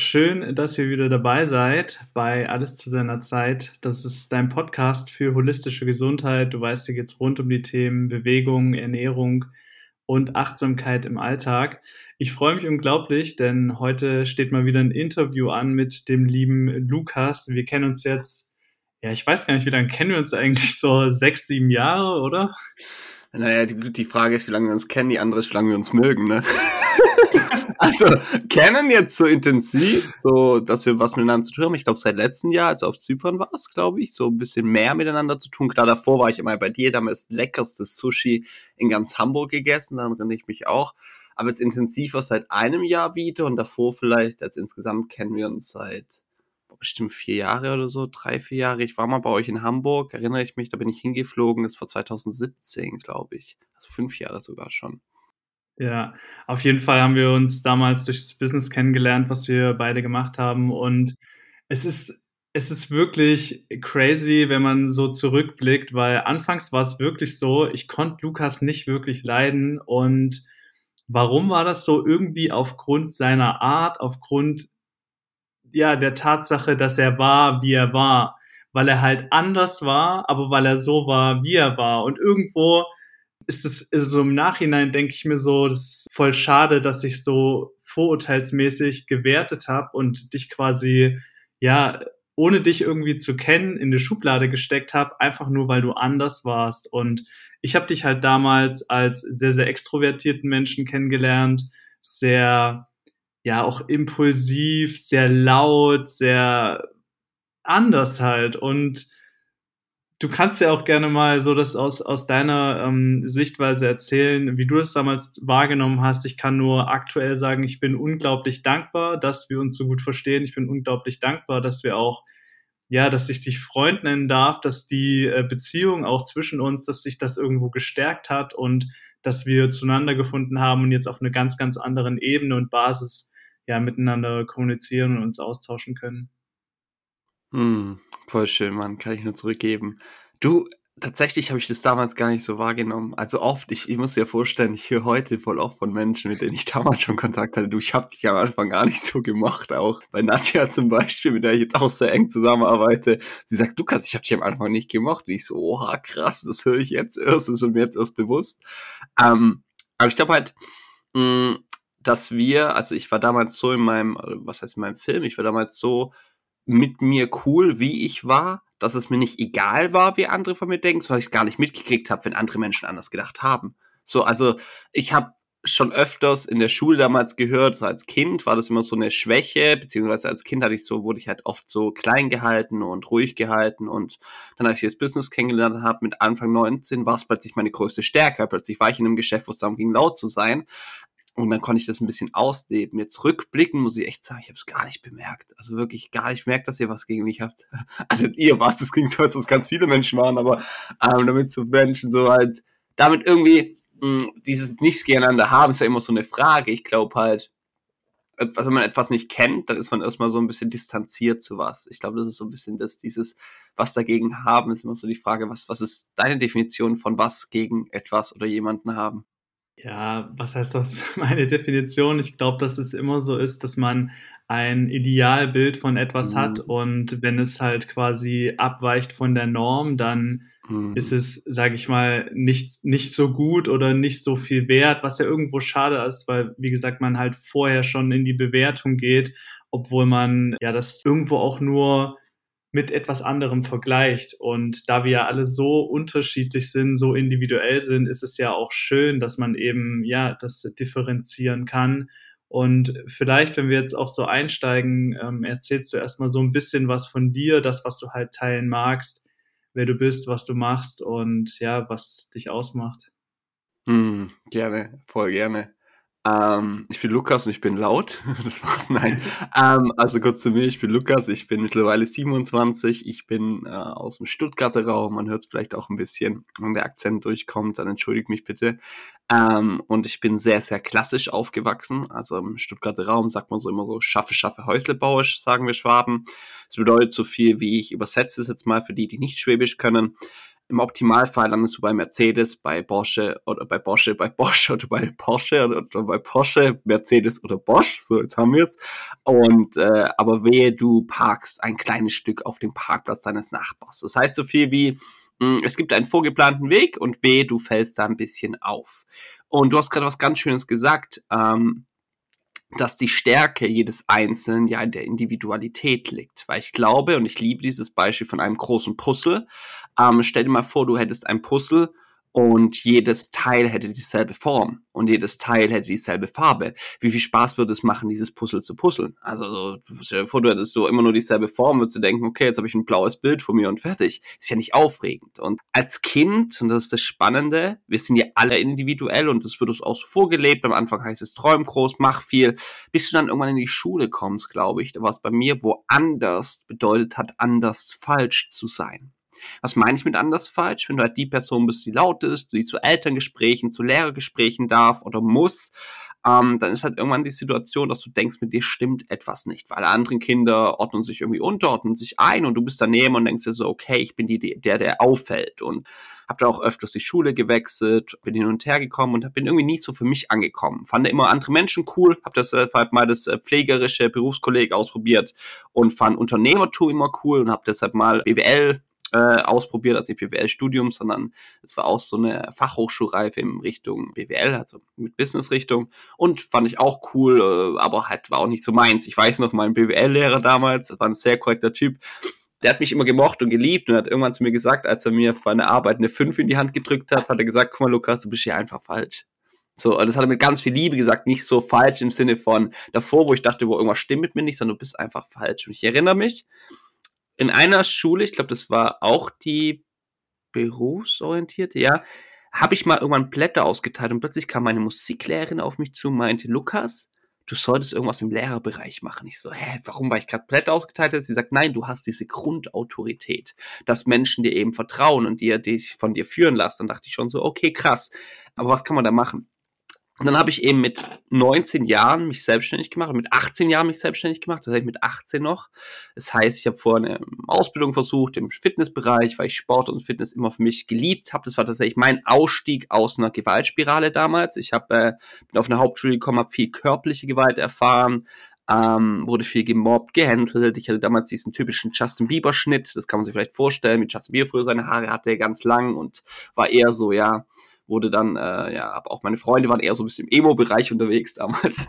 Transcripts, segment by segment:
Schön, dass ihr wieder dabei seid bei Alles zu seiner Zeit. Das ist dein Podcast für holistische Gesundheit. Du weißt, hier geht es rund um die Themen Bewegung, Ernährung und Achtsamkeit im Alltag. Ich freue mich unglaublich, denn heute steht mal wieder ein Interview an mit dem lieben Lukas. Wir kennen uns jetzt, ja, ich weiß gar nicht, wie lange kennen wir uns eigentlich? So sechs, sieben Jahre, oder? Naja, die, die Frage ist, wie lange wir uns kennen, die andere ist, wie lange wir uns mögen, ne? Also, kennen jetzt so intensiv, so, dass wir was miteinander zu tun haben. Ich glaube, seit letztem Jahr, als auf Zypern war es, glaube ich, so ein bisschen mehr miteinander zu tun. Klar, davor war ich immer bei dir, da haben wir das leckerste Sushi in ganz Hamburg gegessen, daran erinnere ich mich auch. Aber jetzt intensiver seit einem Jahr wieder und davor vielleicht, als insgesamt kennen wir uns seit bestimmt vier Jahre oder so, drei, vier Jahre. Ich war mal bei euch in Hamburg, erinnere ich mich, da bin ich hingeflogen, das war 2017, glaube ich. Also fünf Jahre sogar schon. Ja, auf jeden Fall haben wir uns damals durch das Business kennengelernt, was wir beide gemacht haben. Und es ist, es ist wirklich crazy, wenn man so zurückblickt, weil anfangs war es wirklich so, ich konnte Lukas nicht wirklich leiden. Und warum war das so? Irgendwie aufgrund seiner Art, aufgrund ja, der Tatsache, dass er war, wie er war, weil er halt anders war, aber weil er so war, wie er war. Und irgendwo ist es so also im Nachhinein, denke ich mir so, das ist voll schade, dass ich so vorurteilsmäßig gewertet habe und dich quasi, ja, ohne dich irgendwie zu kennen, in die Schublade gesteckt habe, einfach nur, weil du anders warst. Und ich habe dich halt damals als sehr, sehr extrovertierten Menschen kennengelernt, sehr ja auch impulsiv, sehr laut, sehr anders halt. Und du kannst ja auch gerne mal so das aus, aus deiner ähm, Sichtweise erzählen, wie du das damals wahrgenommen hast. Ich kann nur aktuell sagen, ich bin unglaublich dankbar, dass wir uns so gut verstehen. Ich bin unglaublich dankbar, dass wir auch, ja, dass ich dich Freund nennen darf, dass die äh, Beziehung auch zwischen uns, dass sich das irgendwo gestärkt hat und dass wir zueinander gefunden haben und jetzt auf einer ganz, ganz anderen Ebene und Basis ja, miteinander kommunizieren und uns austauschen können. Hm, voll schön, Mann, kann ich nur zurückgeben. Du, tatsächlich habe ich das damals gar nicht so wahrgenommen. Also oft, ich, ich muss dir vorstellen, ich höre heute voll oft von Menschen, mit denen ich damals schon Kontakt hatte. Du, ich habe dich am Anfang gar nicht so gemacht, auch bei Nadja zum Beispiel, mit der ich jetzt auch sehr eng zusammenarbeite. Sie sagt, Lukas, ich habe dich am Anfang nicht gemacht. Und ich so, oha, krass, das höre ich jetzt erst, das wird mir jetzt erst bewusst. Ähm, aber ich glaube halt, mh, hm, dass wir, also ich war damals so in meinem, was heißt in meinem Film, ich war damals so mit mir cool, wie ich war, dass es mir nicht egal war, wie andere von mir denken, sondern ich es gar nicht mitgekriegt habe, wenn andere Menschen anders gedacht haben. So, also ich habe schon öfters in der Schule damals gehört, so als Kind war das immer so eine Schwäche, beziehungsweise als Kind hatte ich so, wurde ich halt oft so klein gehalten und ruhig gehalten und dann, als ich das Business kennengelernt habe, mit Anfang 19, war es plötzlich meine größte Stärke. Plötzlich war ich in einem Geschäft, wo es darum ging, laut zu sein. Und dann konnte ich das ein bisschen ausleben. Jetzt rückblicken muss ich echt sagen, ich habe es gar nicht bemerkt. Also wirklich gar nicht bemerkt, dass ihr was gegen mich habt. Also ihr was, das klingt so, als ob es ganz viele Menschen waren, aber ähm, damit so Menschen so halt, damit irgendwie mh, hm, dieses Nichts gegeneinander haben, ist ja immer so eine Frage. Ich glaube halt, wenn man etwas nicht kennt, dann ist man erstmal so ein bisschen distanziert zu was. Ich glaube, das ist so ein bisschen das, dieses, was dagegen haben, ist immer so die Frage, was, was ist deine Definition von was gegen etwas oder jemanden haben? Ja, was heißt das? Meine Definition, ich glaube, dass es immer so ist, dass man ein Idealbild von etwas mhm. hat und wenn es halt quasi abweicht von der Norm, dann mhm. ist es, sage ich mal, nicht, nicht so gut oder nicht so viel wert, was ja irgendwo schade ist, weil, wie gesagt, man halt vorher schon in die Bewertung geht, obwohl man ja das irgendwo auch nur mit etwas anderem vergleicht. Und da wir ja alle so unterschiedlich sind, so individuell sind, ist es ja auch schön, dass man eben, ja, das differenzieren kann. Und vielleicht, wenn wir jetzt auch so einsteigen, ähm, erzählst du erstmal so ein bisschen was von dir, das, was du halt teilen magst, wer du bist, was du machst und ja, was dich ausmacht. Mm, gerne, voll gerne. Ähm, ich bin Lukas und ich bin laut. Das war's, nein. ähm, also kurz zu mir, ich bin Lukas, ich bin mittlerweile 27, ich bin äh, aus dem Stuttgarter Raum, man hört es vielleicht auch ein bisschen, wenn der Akzent durchkommt, dann entschuldigt mich bitte. Ähm, und ich bin sehr, sehr klassisch aufgewachsen. Also im Stuttgarter Raum sagt man so immer so, schaffe, schaffe, Häuslebauisch, sagen wir Schwaben. Das bedeutet so viel wie, ich übersetze es jetzt mal für die, die nicht Schwäbisch können. Im Optimalfall landest du bei Mercedes, bei Porsche oder bei Porsche, bei Bosch oder bei Porsche oder, oder bei Porsche, Mercedes oder Bosch. So, jetzt haben wir es. Und äh, aber wehe, du parkst ein kleines Stück auf dem Parkplatz deines Nachbars. Das heißt so viel wie, hm, es gibt einen vorgeplanten Weg und wehe, du fällst da ein bisschen auf. Und du hast gerade was ganz Schönes gesagt. Ähm, dass die Stärke jedes Einzelnen ja in der Individualität liegt. Weil ich glaube, und ich liebe dieses Beispiel von einem großen Puzzle, ähm, stell dir mal vor, du hättest ein Puzzle und jedes Teil hätte dieselbe Form und jedes Teil hätte dieselbe Farbe. Wie viel Spaß würde es machen, dieses Puzzle zu puzzeln? Also, stell dir vor, du hättest so immer nur dieselbe Form, würdest du denken, okay, jetzt habe ich ein blaues Bild von mir und fertig. Ist ja nicht aufregend. Und als Kind, und das ist das Spannende, wir sind ja alle individuell und das wird uns auch so vorgelebt. Am Anfang heißt es, träum groß, mach viel. Bis du dann irgendwann in die Schule kommst, glaube ich, da war es bei mir, wo anders bedeutet hat, anders falsch zu sein. Was meine ich mit anders falsch? Wenn du halt die Person bist, die laut ist, die zu Elterngesprächen, zu Lehrergesprächen darf oder muss, ähm, dann ist halt irgendwann die Situation, dass du denkst, mit dir stimmt etwas nicht, weil alle anderen Kinder ordnen sich irgendwie unter, ordnen sich ein und du bist daneben und denkst dir so, okay, ich bin die, der, der auffällt und habe dann auch öfters die Schule gewechselt, bin hin und her gekommen und bin irgendwie nie so für mich angekommen. Fand immer andere Menschen cool, habe das äh, mal das äh, pflegerische Berufskolleg ausprobiert und fand Unternehmertum immer cool und habe deshalb mal BWL äh, ausprobiert, als nicht BWL-Studium, sondern es war auch so eine Fachhochschulreife in Richtung BWL, also mit Business-Richtung. Und fand ich auch cool, äh, aber halt war auch nicht so meins. Ich weiß noch, mein BWL-Lehrer damals, das war ein sehr korrekter Typ, der hat mich immer gemocht und geliebt und hat irgendwann zu mir gesagt, als er mir für eine Arbeit eine 5 in die Hand gedrückt hat, hat er gesagt, guck mal, Lukas, du bist hier einfach falsch. So, das hat er mit ganz viel Liebe gesagt, nicht so falsch im Sinne von davor, wo ich dachte, wo irgendwas stimmt mit mir nicht, sondern du bist einfach falsch. Und ich erinnere mich, in einer Schule, ich glaube, das war auch die berufsorientierte, ja, habe ich mal irgendwann Blätter ausgeteilt und plötzlich kam meine Musiklehrerin auf mich zu und meinte, Lukas, du solltest irgendwas im Lehrerbereich machen. Ich so, hä, warum, weil ich gerade Blätter ausgeteilt habe? Sie sagt, nein, du hast diese Grundautorität, dass Menschen dir eben vertrauen und dir dich von dir führen lassen. Dann dachte ich schon so, okay, krass. Aber was kann man da machen? Und dann habe ich eben mit 19 Jahren mich selbstständig gemacht mit 18 Jahren mich selbstständig gemacht, heißt mit 18 noch. Das heißt, ich habe vorher eine Ausbildung versucht im Fitnessbereich, weil ich Sport und Fitness immer für mich geliebt habe. Das war tatsächlich mein Ausstieg aus einer Gewaltspirale damals. Ich habe äh, bin auf eine Hauptschule gekommen, habe viel körperliche Gewalt erfahren, ähm, wurde viel gemobbt, gehänselt. Ich hatte damals diesen typischen Justin Bieber Schnitt, das kann man sich vielleicht vorstellen, mit Justin Bieber früher seine Haare hatte er ganz lang und war eher so, ja, wurde dann, äh, ja, aber auch meine Freunde waren eher so ein bisschen im Emo-Bereich unterwegs damals.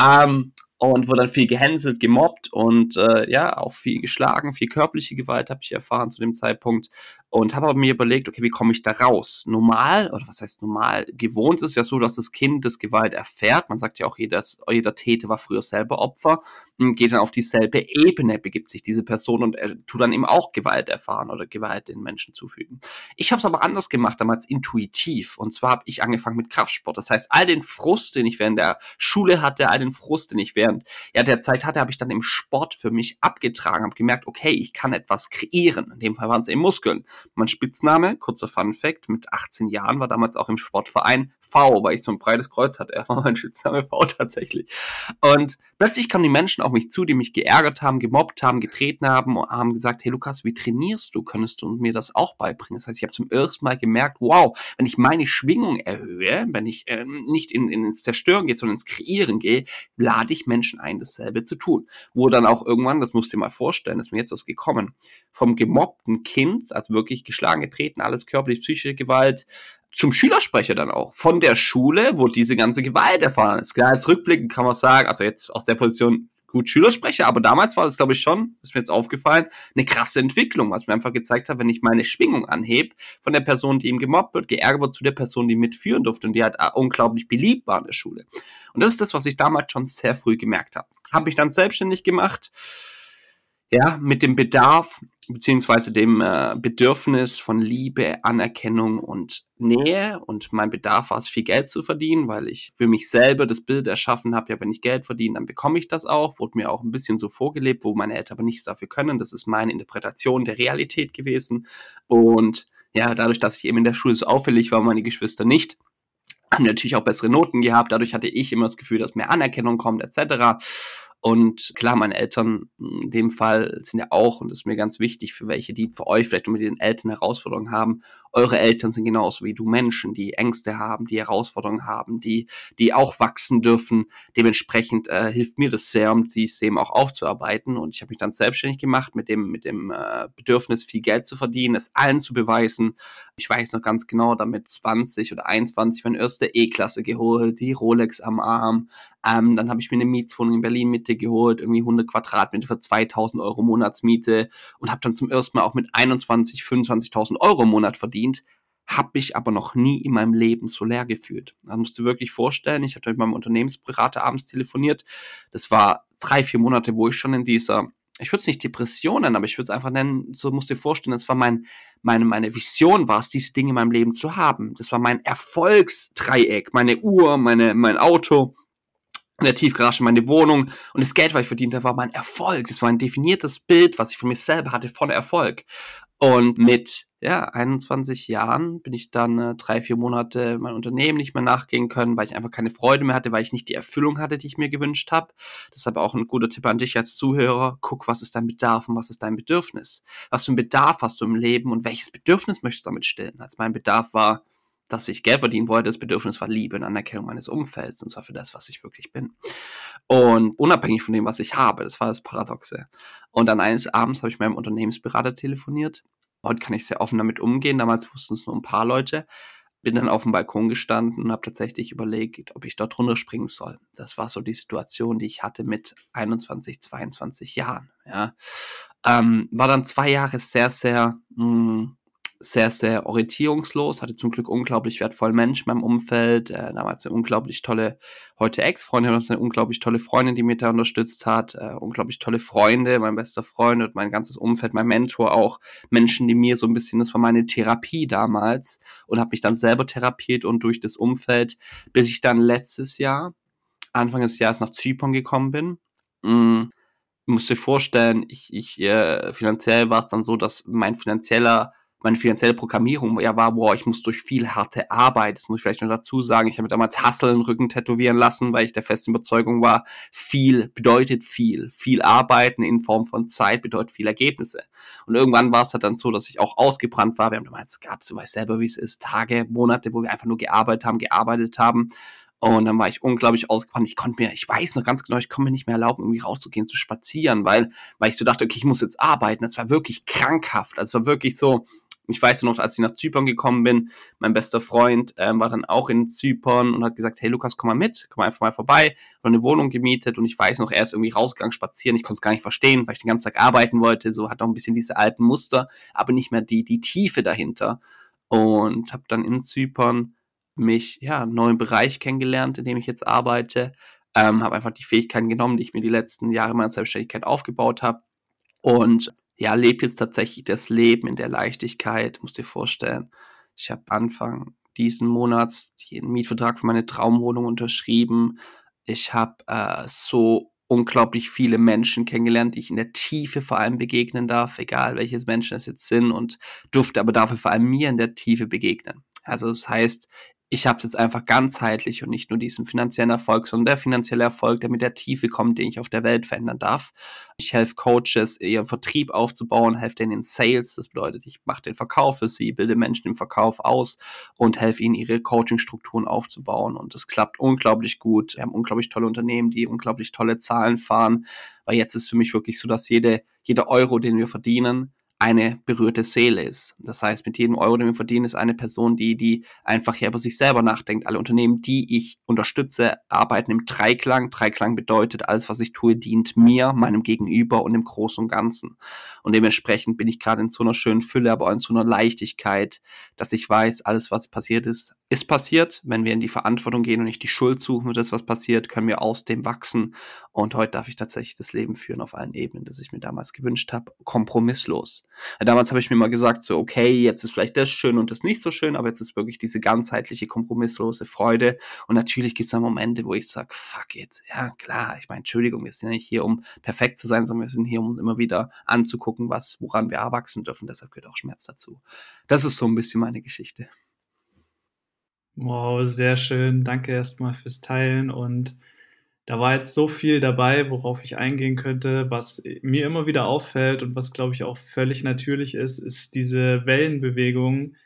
Ähm, und wurde dann viel gehänselt, gemobbt und äh, ja, auch viel geschlagen, viel körperliche Gewalt habe ich erfahren zu dem Zeitpunkt und habe mir überlegt, okay, wie komme ich da raus? Normal, oder was heißt normal? Gewohnt ist ja so, dass das Kind das Gewalt erfährt. Man sagt ja auch, jeder, jeder Täter war früher selber Opfer, geht dann auf dieselbe Ebene, begibt sich diese Person und er tut dann eben auch Gewalt erfahren oder Gewalt den Menschen zufügen. Ich habe es aber anders gemacht, damals intuitiv. Und zwar habe ich angefangen mit Kraftsport. Das heißt, all den Frust, den ich während der Schule hatte, all den Frust, den ich während ja, der Zeit hatte, habe ich dann im Sport für mich abgetragen, habe gemerkt, okay, ich kann etwas kreieren. In dem Fall waren es eben Muskeln. Mein Spitzname, kurzer Fun Fact, mit 18 Jahren war damals auch im Sportverein V, weil ich so ein breites Kreuz hatte. Er war mein Spitzname V tatsächlich. Und plötzlich kamen die Menschen auf mich zu, die mich geärgert haben, gemobbt haben, getreten haben und haben gesagt, hey Lukas, wie trainierst du? Könntest du mir das auch beibringen? Das heißt, ich habe zum ersten Mal gemerkt, wow, wenn ich meine Schwingung erhöhe, wenn ich ähm, nicht in, in, ins Zerstören gehe, sondern ins Kreieren gehe, lade ich Menschen ein, dasselbe zu tun. Wo dann auch irgendwann, das musst du dir mal vorstellen, ist mir jetzt was gekommen, vom gemobbten Kind, also wirklich geschlagen, getreten, alles körperlich, psychische Gewalt, zum Schülersprecher dann auch. Von der Schule, wo diese ganze Gewalt erfahren ist. Klar, jetzt rückblickend kann man sagen, also jetzt aus der Position gut Schülersprecher, aber damals war das, glaube ich, schon, ist mir jetzt aufgefallen, eine krasse Entwicklung, was mir einfach gezeigt hat, wenn ich meine Schwingung anhebe, von der Person, die ihm gemobbt wird, geärgert wird, zu der Person, die mitführen durfte und die halt unglaublich beliebt war in der Schule. Und das ist das, was ich damals schon sehr früh gemerkt habe. Habe mich dann selbstständig gemacht, ja, mit dem Bedarf beziehungsweise dem äh, Bedürfnis von Liebe, Anerkennung und Nähe. Und mein Bedarf war es, viel Geld zu verdienen, weil ich für mich selber das Bild erschaffen habe, ja, wenn ich Geld verdiene, dann bekomme ich das auch. Wurde mir auch ein bisschen so vorgelebt, wo meine Eltern aber nichts dafür können. Das ist meine Interpretation der Realität gewesen. Und ja, dadurch, dass ich eben in der Schule so auffällig war, meine Geschwister nicht, haben natürlich auch bessere Noten gehabt. Dadurch hatte ich immer das Gefühl, dass mehr Anerkennung kommt, etc. Und klar, meine Eltern in dem Fall sind ja auch, und das ist mir ganz wichtig, für welche, die für euch vielleicht mit den Eltern Herausforderungen haben, eure Eltern sind genauso wie du Menschen, die Ängste haben, die Herausforderungen haben, die, die auch wachsen dürfen. Dementsprechend äh, hilft mir das sehr, um dieses System auch aufzuarbeiten. Und ich habe mich dann selbstständig gemacht mit dem, mit dem äh, Bedürfnis, viel Geld zu verdienen, es allen zu beweisen. Ich weiß noch ganz genau, damit 20 oder 21 meine erste E-Klasse geholt, die Rolex am Arm. Ähm, dann habe ich mir eine Mietswohnung in Berlin Mitte geholt, irgendwie 100 Quadratmeter für 2000 Euro Monatsmiete und habe dann zum ersten Mal auch mit 21, 25.000 Euro im Monat verdient habe mich aber noch nie in meinem Leben so leer gefühlt. Da musst du wirklich vorstellen, ich habe mit meinem Unternehmensberater abends telefoniert. Das war drei, vier Monate, wo ich schon in dieser, ich würde es nicht Depression nennen, aber ich würde es einfach nennen, so musst du dir vorstellen, das war mein, meine, meine Vision war es, diese Dinge in meinem Leben zu haben. Das war mein Erfolgsdreieck, meine Uhr, meine, mein Auto, in der Tiefgarage meine Wohnung und das Geld, was ich verdient habe, war mein Erfolg. Das war ein definiertes Bild, was ich von mir selber hatte von Erfolg. Und mit ja, 21 Jahren bin ich dann äh, drei, vier Monate mein Unternehmen nicht mehr nachgehen können, weil ich einfach keine Freude mehr hatte, weil ich nicht die Erfüllung hatte, die ich mir gewünscht habe. Deshalb auch ein guter Tipp an dich als Zuhörer. Guck, was ist dein Bedarf und was ist dein Bedürfnis? Was für einen Bedarf hast du im Leben und welches Bedürfnis möchtest du damit stillen? Als mein Bedarf war, dass ich Geld verdienen wollte, das Bedürfnis war Liebe und Anerkennung meines Umfelds und zwar für das, was ich wirklich bin. Und unabhängig von dem, was ich habe, das war das Paradoxe. Und dann eines Abends habe ich meinem Unternehmensberater telefoniert. Heute kann ich sehr offen damit umgehen. Damals wussten es nur ein paar Leute. Bin dann auf dem Balkon gestanden und habe tatsächlich überlegt, ob ich dort runterspringen soll. Das war so die Situation, die ich hatte mit 21, 22 Jahren. Ja. Ähm, war dann zwei Jahre sehr, sehr mh, hm, sehr, sehr orientierungslos, hatte zum Glück unglaublich wertvollen Menschen in meinem Umfeld, äh, damals eine unglaublich tolle, heute Ex-Freundin, eine unglaublich tolle Freundin, die mich da unterstützt hat, äh, unglaublich tolle Freunde, mein bester Freund und mein ganzes Umfeld, mein Mentor auch, Menschen, die mir so ein bisschen, das war meine Therapie damals und habe mich dann selber therapiert und durch das Umfeld, bis ich dann letztes Jahr, Anfang des Jahres nach Zypern gekommen bin, mm, musst dir vorstellen, ich, ich äh, finanziell war es dann so, dass mein finanzieller meine finanzielle Programmierung ja war, boah, ich muss durch viel harte Arbeit, das muss ich vielleicht noch dazu sagen, ich habe damals den Rücken tätowieren lassen, weil ich der festen Überzeugung war, viel bedeutet viel. Viel Arbeiten in Form von Zeit bedeutet viel Ergebnisse. Und irgendwann war es halt dann so, dass ich auch ausgebrannt war. Wir haben damals, gab du weißt selber, wie es ist, Tage, Monate, wo wir einfach nur gearbeitet haben, gearbeitet haben. Und dann war ich unglaublich ausgebrannt. Ich konnte mir, ich weiß noch ganz genau, ich konnte mir nicht mehr erlauben, irgendwie rauszugehen, zu spazieren, weil, weil ich so dachte, okay, ich muss jetzt arbeiten. Das war wirklich krankhaft. Also es war wirklich so, ich weiß noch, als ich nach Zypern gekommen bin, mein bester Freund ähm, war dann auch in Zypern und hat gesagt, hey Lukas, komm mal mit, komm einfach mal vorbei. Hat eine Wohnung gemietet und ich weiß noch, er ist irgendwie rausgegangen spazieren. Ich konnte es gar nicht verstehen, weil ich den ganzen Tag arbeiten wollte. So hat auch ein bisschen diese alten Muster, aber nicht mehr die, die Tiefe dahinter. Und habe dann in Zypern mich, ja, einen neuen Bereich kennengelernt, in dem ich jetzt arbeite. Ähm, habe einfach die Fähigkeiten genommen, die ich mir die letzten Jahre meiner Selbstständigkeit aufgebaut habe. Und ja, lebe jetzt tatsächlich das Leben in der Leichtigkeit, musst dir vorstellen. Ich habe Anfang diesen Monats den Mietvertrag für meine Traumwohnung unterschrieben. Ich habe äh, so unglaublich viele Menschen kennengelernt, die ich in der Tiefe vor allem begegnen darf, egal welches Menschen es jetzt sind und durfte aber dafür vor allem mir in der Tiefe begegnen. Also das heißt, ich habe es jetzt einfach ganzheitlich und nicht nur diesen finanziellen Erfolg, sondern der finanzielle Erfolg, der mit der Tiefe kommt, den ich auf der Welt verändern darf. Ich helfe Coaches, ihren Vertrieb aufzubauen, helfe denen in Sales. Das bedeutet, ich mache den Verkauf für sie, bilde Menschen im Verkauf aus und helfe ihnen, ihre Coaching-Strukturen aufzubauen. Und das klappt unglaublich gut. Wir haben unglaublich tolle Unternehmen, die unglaublich tolle Zahlen fahren. Weil jetzt ist für mich wirklich so, dass jede, jeder Euro, den wir verdienen, eine berührte Seele ist. Das heißt, mit jedem Euro, den wir verdienen, ist eine Person, die, die einfach hier über sich selber nachdenkt. Alle Unternehmen, die ich unterstütze, arbeiten im Dreiklang. Dreiklang bedeutet, alles, was ich tue, dient mir, meinem Gegenüber und dem Großen und Ganzen. Und dementsprechend bin ich gerade in so einer schönen Fülle, aber auch in so einer Leichtigkeit, dass ich weiß, alles, was passiert ist, ist passiert. Wenn wir in die Verantwortung gehen und nicht die Schuld suchen das, was passiert, können wir aus dem wachsen. Und heute darf ich tatsächlich das Leben führen auf allen Ebenen, das ich mir damals gewünscht habe, kompromisslos. Damals habe ich mir mal gesagt, so, okay, jetzt ist vielleicht das schön und das nicht so schön, aber jetzt ist wirklich diese ganzheitliche, kompromisslose Freude. Und natürlich gibt es dann Momente, wo ich sage, fuck it. Ja, klar, ich meine, Entschuldigung, wir sind ja nicht hier, um perfekt zu sein, sondern wir sind hier, um immer wieder anzugucken, was, woran wir erwachsen dürfen. Deshalb gehört auch Schmerz dazu. Das ist so ein bisschen meine Geschichte. Wow, sehr schön. Danke erstmal fürs Teilen und Da war jetzt so viel dabei, worauf ich eingehen könnte. Was, mir immer wieder auffällt und was, glaube ich, auch völlig natürlich ist, ist diese Wellenbewegung.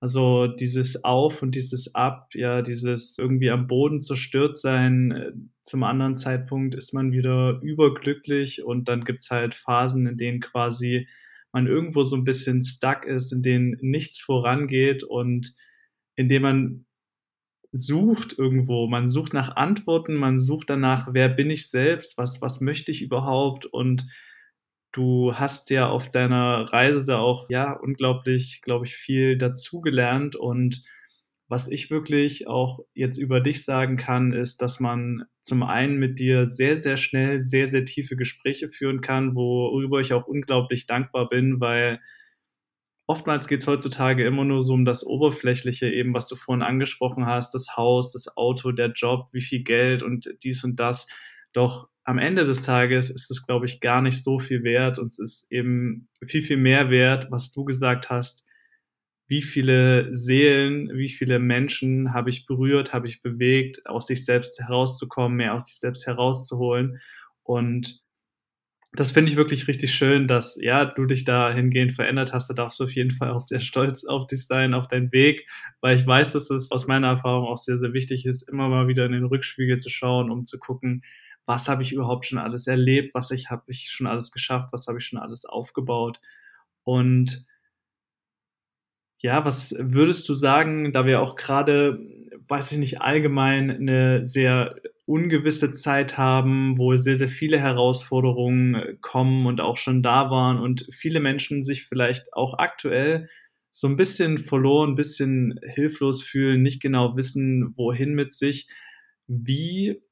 Also, dieses Auf und dieses Ab, ja, dieses irgendwie am Boden zerstört sein. Zum anderen Zeitpunkt ist man wieder überglücklich und dann gibt's halt Phasen, in denen quasi man irgendwo so 'n bisschen stuck ist, in denen nichts vorangeht und in dem man sucht irgendwo. Man sucht nach Antworten, man sucht danach: „Wer bin ich selbst? Was was möchte ich überhaupt?“ Und du hast ja auf deiner Reise da auch, ja, unglaublich, glaube ich, viel dazugelernt. Und was ich wirklich auch jetzt über dich sagen kann, ist, dass man zum einen mit dir sehr, sehr schnell sehr, sehr tiefe Gespräche führen kann, worüber ich auch unglaublich dankbar bin, weil oftmals geht's heutzutage immer nur so um das Oberflächliche eben, was du vorhin angesprochen hast, das Haus, das Auto, der Job, wie viel Geld und dies und das. Doch am Ende des Tages ist es, glaube ich, gar nicht so viel wert und es ist eben viel, viel mehr wert, was du gesagt hast: „Wie viele Seelen, wie viele Menschen habe ich berührt, habe ich bewegt, aus sich selbst herauszukommen, mehr aus sich selbst herauszuholen?“ Und das finde ich wirklich richtig schön, dass, ja, du dich dahingehend verändert hast. Da darfst du auf jeden Fall auch sehr stolz auf dich sein, auf deinen Weg, weil ich weiß, dass es aus meiner Erfahrung auch sehr, sehr wichtig ist, immer mal wieder in den Rückspiegel zu schauen, um zu gucken: „Was habe ich überhaupt schon alles erlebt? Was ich habe ich schon alles geschafft? Was habe ich schon alles aufgebaut?“ Und ja, was würdest du sagen, da wir auch grade, weiß ich nicht, allgemein 'ne sehr ungewisse Zeit haben, wo sehr, sehr viele Herausforderungen kommen und auch schon da waren und viele Menschen sich vielleicht auch aktuell so 'n bisschen verloren, bisschen hilflos fühlen, nicht genau wissen, wohin mit sich. Wie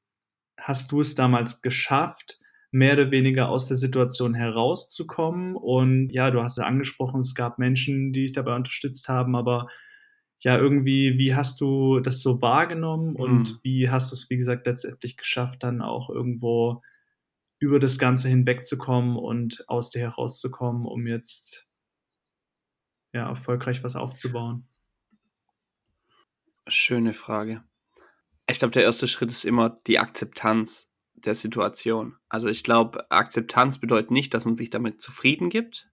hast du es damals geschafft, mehr oder weniger aus der Situation herauszukommen? Und ja, du hast ja angesprochen, es gab Menschen, die dich dabei unterstützt haben, aber ja, irgendwie, wie hast du das so wahrgenommen und Mhm. wie hast du's, wie gesagt, letztendlich geschafft, dann auch irgendwo über das Ganze hinwegzukommen und aus dir herauszukommen, um jetzt ja, erfolgreich was aufzubauen? Schöne Frage. Ich glaube, der 1. Schritt ist immer die Akzeptanz der Situation. Also, ich glaube, Akzeptanz bedeutet nicht, dass man sich damit zufrieden gibt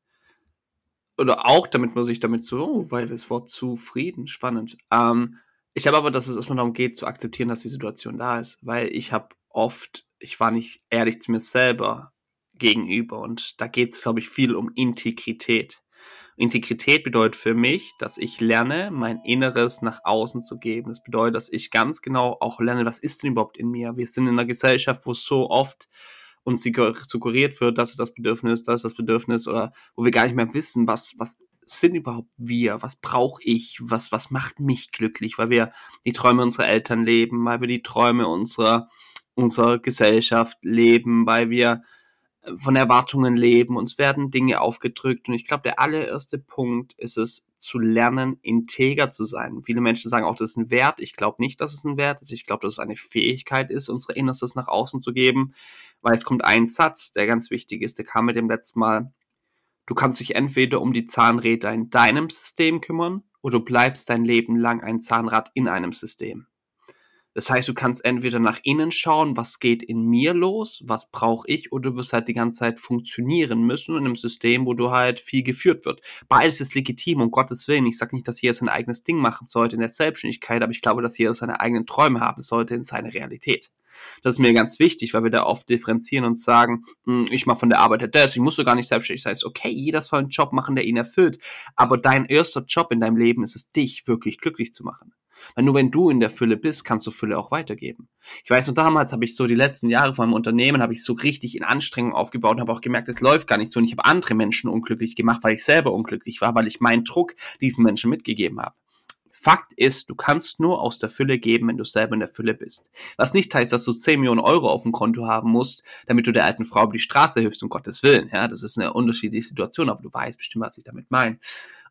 oder auch, damit man sich damit so oh, weil das Wort zufrieden, spannend. Ähm, ich glaube aber, dass es erst mal darum geht, zu akzeptieren, dass die Situation da ist, weil ich habe oft ich war nicht ehrlich zu mir selber gegenüber und da geht's, glaube ich, viel um Integrität. Integrität bedeutet für mich, dass ich lerne, mein Inneres nach außen zu geben. Das bedeutet, dass ich ganz genau auch lerne, was ist denn überhaupt in mir? Wir sind in 'ner Gesellschaft, wo so oft uns suggeriert wird, das ist das Bedürfnis, das ist das Bedürfnis oder wo wir gar nicht mehr wissen, was was sind überhaupt wir? Was brauche ich? Was was macht mich glücklich? Weil wir die Träume unserer Eltern leben, weil wir die Träume unserer unserer Gesellschaft leben, weil wir, äh, von Erwartungen leben. Uns werden Dinge aufgedrückt und ich glaube, der allererste Punkt ist es, zu lernen, integer zu sein. Viele Menschen sagen auch, das ist 'n Wert. Ich glaube nicht, dass es 'n Wert ist. Ich glaube, dass es eine Fähigkeit ist, unser Innerstes nach außen zu geben, weil es kommt ein Satz, der ganz wichtig ist, der kam mit dem letzten Mal: „Du kannst dich entweder um die Zahnräder in deinem System kümmern oder du bleibst dein Leben lang ein Zahnrad in einem System.“ Das heißt, du kannst entweder nach innen schauen: „Was geht in mir los? Was brauche ich?“ Oder du wirst halt die ganze Zeit funktionieren müssen in 'nem System, wo du halt viel geführt wird. Beides ist legitim, um Gottes Willen. Ich sage nicht, dass jeder sein eigenes Ding machen sollte in der Selbstständigkeit, aber ich glaube, dass jeder seine eigenen Träume haben sollte in seiner Realität. Das ist mir ganz wichtig, weil wir da oft differenzieren und sagen: „Hm, ich mache von der Arbeit her das, ich muss doch gar nicht selbstständig sein.“ Ist okay, jeder soll 'n Job machen, der ihn erfüllt. Aber dein 1. Job in deinem Leben ist es, dich wirklich glücklich zu machen. Weil nur wenn du in der Fülle bist, kannst du Fülle auch weitergeben. Ich weiß noch, damals habe ich so die letzten Jahre von meinem Unternehmen habe ich so richtig in Anstrengung aufgebaut und habe auch gemerkt, es läuft gar nicht so und ich habe andere Menschen unglücklich gemacht, weil ich selber unglücklich war, weil ich meinen Druck diesen Menschen mitgegeben habe. Fakt ist, du kannst nur aus der Fülle geben, wenn du selber in der Fülle bist. Was nicht heißt, dass du 10.000.000 € aufm Konto haben musst, damit du der alten Frau über die Straße hilfst, um Gottes Willen, ja? Das ist 'ne unterschiedliche Situation, aber du weißt bestimmt, was ich damit meine.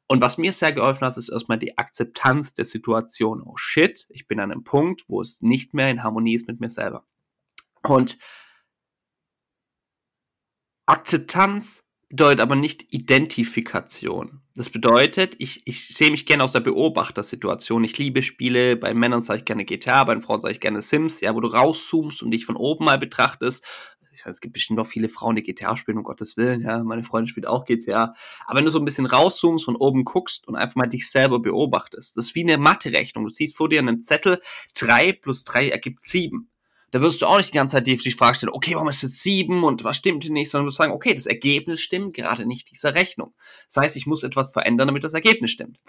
Und was mir sehr geholfen hat, ist erst mal die Akzeptanz der Situation. „Oh shit, ich bin an 'nem Punkt, wo es nicht mehr in Harmonie ist mit mir selber.“ Und Akzeptanz bedeutet aber nicht Identifikation. Das bedeutet, ich, ich sehe mich gerne aus der Beobachtersituation. Ich liebe Spiele, bei Männern sage ich gerne GTA, bei Frauen sage ich gerne Sims, ja, wo du rauszoomst und dich von oben mal betrachtest. Ich weiß, es gibt bestimmt noch viele Frauen, die GTA spielen, um Gottes Willen, ja. Meine Freundin spielt auch GTA. Aber wenn du so ein bisschen rauszoomst, von oben guckst und einfach mal dich selber beobachtest, das ist wie eine Mathe-Rechnung. Du siehst vor dir einen Zettel, drei plus drei ergibt sieben da wirst du auch nicht die ganze Zeit die Frage stellen, okay, warum ist jetzt sieben und was stimmt hier nicht, sondern du wirst sagen, okay, das Ergebnis stimmt gerade nicht dieser Rechnung. Das heißt, ich muss etwas verändern, damit das Ergebnis stimmt.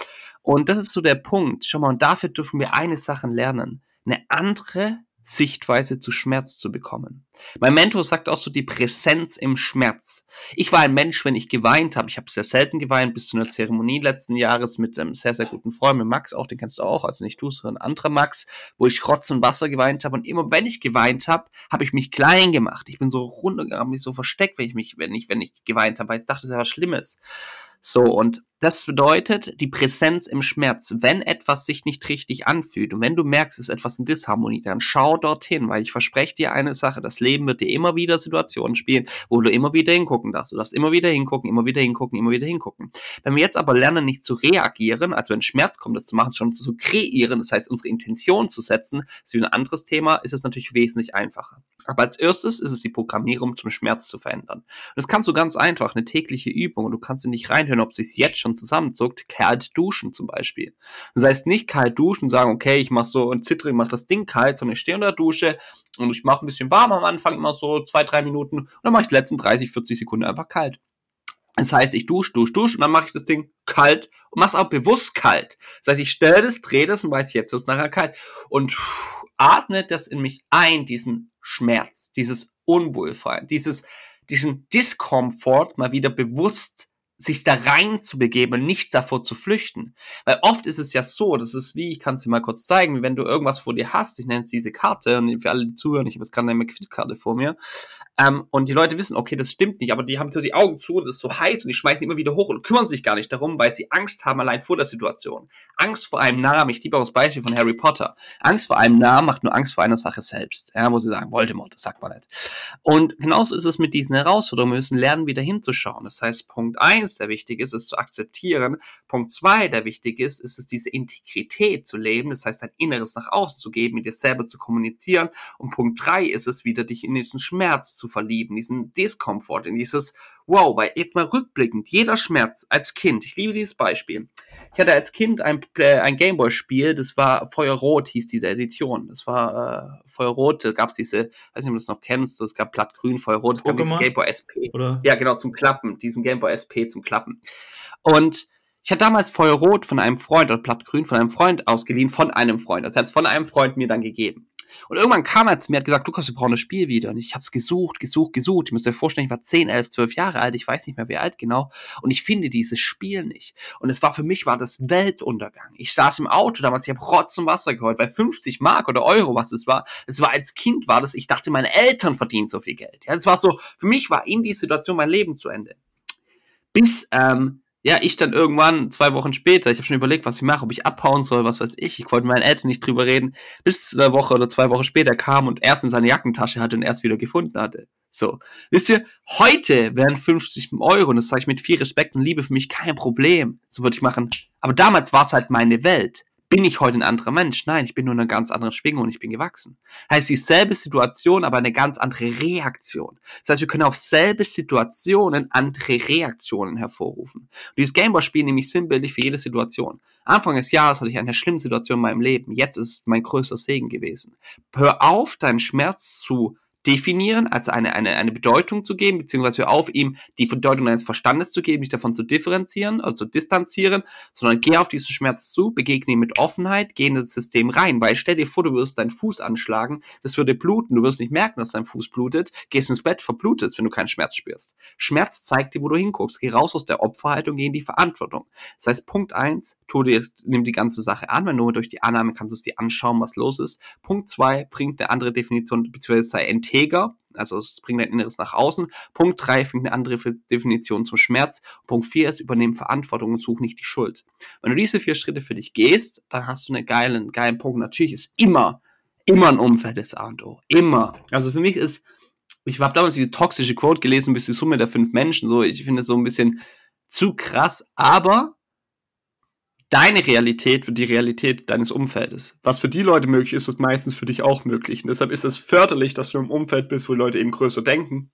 Und das ist so der Punkt. Schau mal, und dafür dürfen wir eine Sache lernen. Eine andere Sichtweise zu Schmerz zu bekommen. Mein Mentor sagt auch so die Präsenz im Schmerz. Ich war ein Mensch, wenn ich geweint habe. Ich habe sehr selten geweint, bis zu einer Zeremonie letzten Jahres mit einem sehr, sehr guten Freund, mit Max auch, den kennst du auch, also nicht du, sondern ein anderer Max, wo ich Rotz und Wasser geweint habe. Und immer wenn ich geweint habe, habe ich mich klein gemacht. Ich bin so runtergegangen, mich so versteckt, wenn ich mich, wenn ich, wenn ich geweint habe, weil ich dachte, das ist ja was Schlimmes. So, und das bedeutet die Präsenz im Schmerz. Wenn etwas sich nicht richtig anfühlt und wenn du merkst, es ist etwas in Disharmonie, dann schau dorthin, weil ich verspreche dir eine Sache, das Leben wird dir immer wieder Situationen spielen, wo du immer wieder hingucken darfst. Du darfst immer wieder hingucken, immer wieder hingucken, immer wieder hingucken. Wenn wir jetzt aber lernen, nicht zu reagieren, also wenn Schmerz kommt, das zu machen, sondern zu kreieren, das heißt, unsere Intention zu setzen, ist wie ein anderes Thema, ist es natürlich wesentlich einfacher. Aber als erstes ist es die Programmierung zum Schmerz zu verändern. Und das kannst du ganz einfach, eine tägliche Übung, und du kannst in dich reinhören, ob es sich jetzt schon zusammenzuckt, kalt duschen zum Beispiel. Das heißt nicht kalt duschen und sagen, okay, ich mache so ein Zittrig, mach das Ding kalt, sondern ich stehe unter der Dusche und ich mache ein bisschen warm am Anfang, immer so zwei, drei Minuten und dann mache ich die letzten 30, 40 Sekunden einfach kalt. Das heißt, ich dusche, dusche, dusche und dann mache ich das Ding kalt und mache es auch bewusst kalt. Das heißt, ich stelle das, drehe das und weiß, jetzt wird es nachher kalt. Und atme das in mich ein, diesen Schmerz, dieses Unwohlfallen, dieses, diesen Diskomfort mal wieder bewusst sich da rein zu begeben und nicht davor zu flüchten. Weil oft ist es ja so, das ist wie, ich kann es dir mal kurz zeigen, wenn du irgendwas vor dir hast, ich nenne es diese Karte, und für alle, die zuhören, ich habe jetzt gerade eine McFit-Karte vor mir, ähm, und die Leute wissen, okay, das stimmt nicht, aber die haben so die Augen zu und das ist so heiß und die schmeißen immer wieder hoch und kümmern sich gar nicht darum, weil sie Angst haben allein vor der Situation. Angst vor einem Namen, ich liebe auch das Beispiel von Harry Potter. Angst vor einem Namen macht nur Angst vor einer Sache selbst. Ja, wo sie sagen, Voldemort, das sagt man nicht. Und genauso ist es mit diesen Herausforderungen. Wir müssen lernen, wieder hinzuschauen. Das heißt, Punkt eins, der wichtig ist, ist zu akzeptieren. Punkt zwei, der wichtig ist, ist es, diese Integrität zu leben. Das heißt, dein Inneres nach außen zu geben, mit dir selber zu kommunizieren. Und Punkt drei ist es wieder, dich in diesen Schmerz zu verlieben, diesen Diskomfort, in dieses Wow, weil jetzt mal rückblickend, jeder Schmerz als Kind, ich liebe dieses Beispiel. Ich hatte als Kind ein, äh, ein Gameboy-Spiel, das war Feuerrot, hieß diese Edition. Das war äh, Feuerrot, da gab es diese, weiß nicht, ob du das noch kennst, so, es gab Plattgrün, Feuerrot, es gab diese Gameboy SP. Oder? Ja, genau, zum Klappen, diesen Gameboy SP zum Klappen. Und ich hatte damals Feuerrot von einem Freund oder Plattgrün von einem Freund ausgeliehen, von einem Freund. Das hat es von einem Freund mir dann gegeben. Und irgendwann kam er zu mir, hat gesagt, Lukas, wir brauchen das Spiel wieder. Und ich habe es gesucht, gesucht, gesucht. Ich müsst euch vorstellen, ich war 10, 11, 12 Jahre alt, ich weiß nicht mehr, wie alt genau. Und ich finde dieses Spiel nicht. Und es war für mich, war das Weltuntergang. Ich saß im Auto damals, ich habe Rotz und Wasser geholt, weil 50 Mark oder Euro, was das war, es war als Kind, war das, ich dachte, meine Eltern verdienen so viel Geld. Ja, es war so, für mich war in die Situation mein Leben zu Ende. Bis, ähm, ja, ich dann irgendwann, zwei Wochen später, ich habe schon überlegt, was ich mache, ob ich abhauen soll, was weiß ich. Ich wollte mit meinen Eltern nicht drüber reden, bis eine Woche oder zwei Wochen später kam und erst in seine Jackentasche hatte und erst wieder gefunden hatte. So. Wisst ihr, heute wären 50 Euro, und das sage ich mit viel Respekt und Liebe, für mich kein Problem. So würde ich machen. Aber damals war es halt meine Welt. Bin ich heute ein anderer Mensch? Nein, ich bin nur eine ganz andere Schwingung und ich bin gewachsen. Heißt dieselbe Situation, aber eine ganz andere Reaktion. Das heißt, wir können auf selbe Situationen andere Reaktionen hervorrufen. Und dieses Gameboy-Spiel nehme ich sinnbildlich für jede Situation. Anfang des Jahres hatte ich eine schlimme Situation in meinem Leben. Jetzt ist es mein größter Segen gewesen. Hör auf, deinen Schmerz zu definieren, also eine, eine, eine Bedeutung zu geben, beziehungsweise auf ihm die Bedeutung deines Verstandes zu geben, nicht davon zu differenzieren, also zu distanzieren, sondern geh auf diesen Schmerz zu, begegne ihn mit Offenheit, geh in das System rein, weil stell dir vor, du wirst deinen Fuß anschlagen, das würde bluten, du wirst nicht merken, dass dein Fuß blutet, gehst ins Bett, verblutest, wenn du keinen Schmerz spürst. Schmerz zeigt dir, wo du hinguckst, geh raus aus der Opferhaltung, geh in die Verantwortung. Das heißt, Punkt eins, tu dir, nimm die ganze Sache an, wenn du durch die Annahme kannst du es dir anschauen, was los ist. Punkt zwei, bringt eine andere Definition, beziehungsweise sei integer, also es bringt dein Inneres nach außen. Punkt 3 findet eine andere Definition zum Schmerz. Punkt 4 ist übernehmen Verantwortung und such nicht die Schuld. Wenn du diese vier Schritte für dich gehst, dann hast du einen geilen, geilen Punkt. Natürlich ist immer, immer ein Umfeld des A und O. Immer. Also für mich ist ich habe damals diese toxische Quote gelesen, bis die Summe der fünf Menschen, so, ich finde es so ein bisschen zu krass, aber deine Realität wird die Realität deines Umfeldes. Was für die Leute möglich ist, wird meistens für dich auch möglich. Und deshalb ist es förderlich, dass du im Umfeld bist, wo Leute eben größer denken,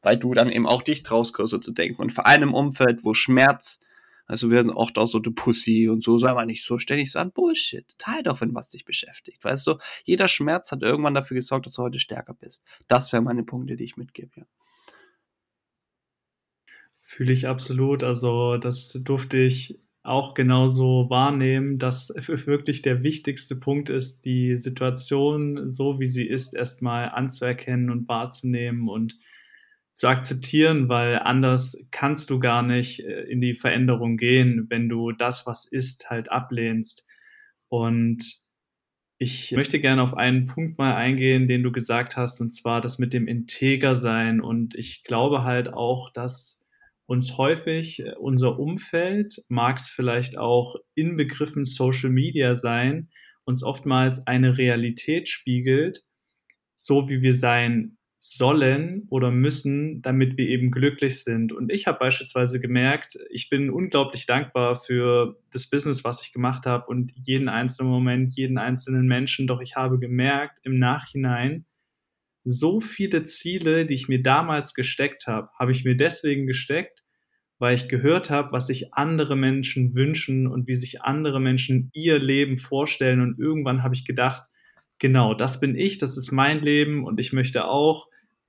weil du dann eben auch dich traust, größer zu denken. Und vor allem im Umfeld, wo Schmerz, also werden auch da so du Pussy und so, sei mal nicht so ständig so an Bullshit. Teil doch, wenn was dich beschäftigt. Weißt du, jeder Schmerz hat irgendwann dafür gesorgt, dass du heute stärker bist. Das wären meine Punkte, die ich mitgebe, ja. Fühle ich absolut. Also, das durfte ich auch genauso wahrnehmen, dass wirklich der wichtigste Punkt ist, die Situation so, wie sie ist, erstmal anzuerkennen und wahrzunehmen und zu akzeptieren, weil anders kannst du gar nicht äh, in die Veränderung gehen, wenn du das, was ist, halt ablehnst. Und ich möchte gerne auf einen Punkt mal eingehen, den du gesagt hast, und zwar das mit dem Integer sein. Und ich glaube halt auch, dass uns häufig äh, unser Umfeld, mag es vielleicht auch inbegriffen Social Media sein, uns oftmals eine Realität spiegelt, so wie wir sein sollen oder müssen, damit wir eben glücklich sind. Und ich habe beispielsweise gemerkt, ich bin unglaublich dankbar für das Business, was ich gemacht habe und jeden einzelnen Moment, jeden einzelnen Menschen. Doch ich habe gemerkt im Nachhinein, so viele Ziele, die ich mir damals gesteckt habe, habe ich mir deswegen gesteckt, weil ich gehört habe, was sich andere Menschen wünschen und wie sich andere Menschen ihr Leben vorstellen. Und irgendwann habe ich gedacht, genau, das bin ich, das ist mein Leben und ich möchte auch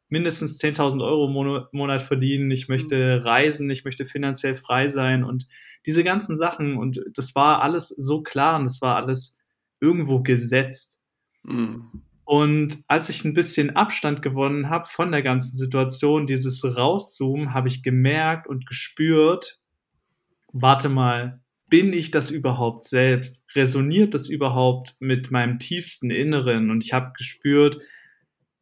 mindestens 10.000 Euro im Monat verdienen, ich möchte reisen, ich möchte finanziell frei sein und diese ganzen Sachen. Und das war alles so klar und das war alles irgendwo gesetzt. Mhm. Und als ich ein bisschen Abstand gewonnen habe von der ganzen Situation, dieses Rauszoomen, habe ich gemerkt und gespürt, warte mal, bin ich das überhaupt selbst? Resoniert das überhaupt mit meinem tiefsten Inneren? Und ich habe gespürt,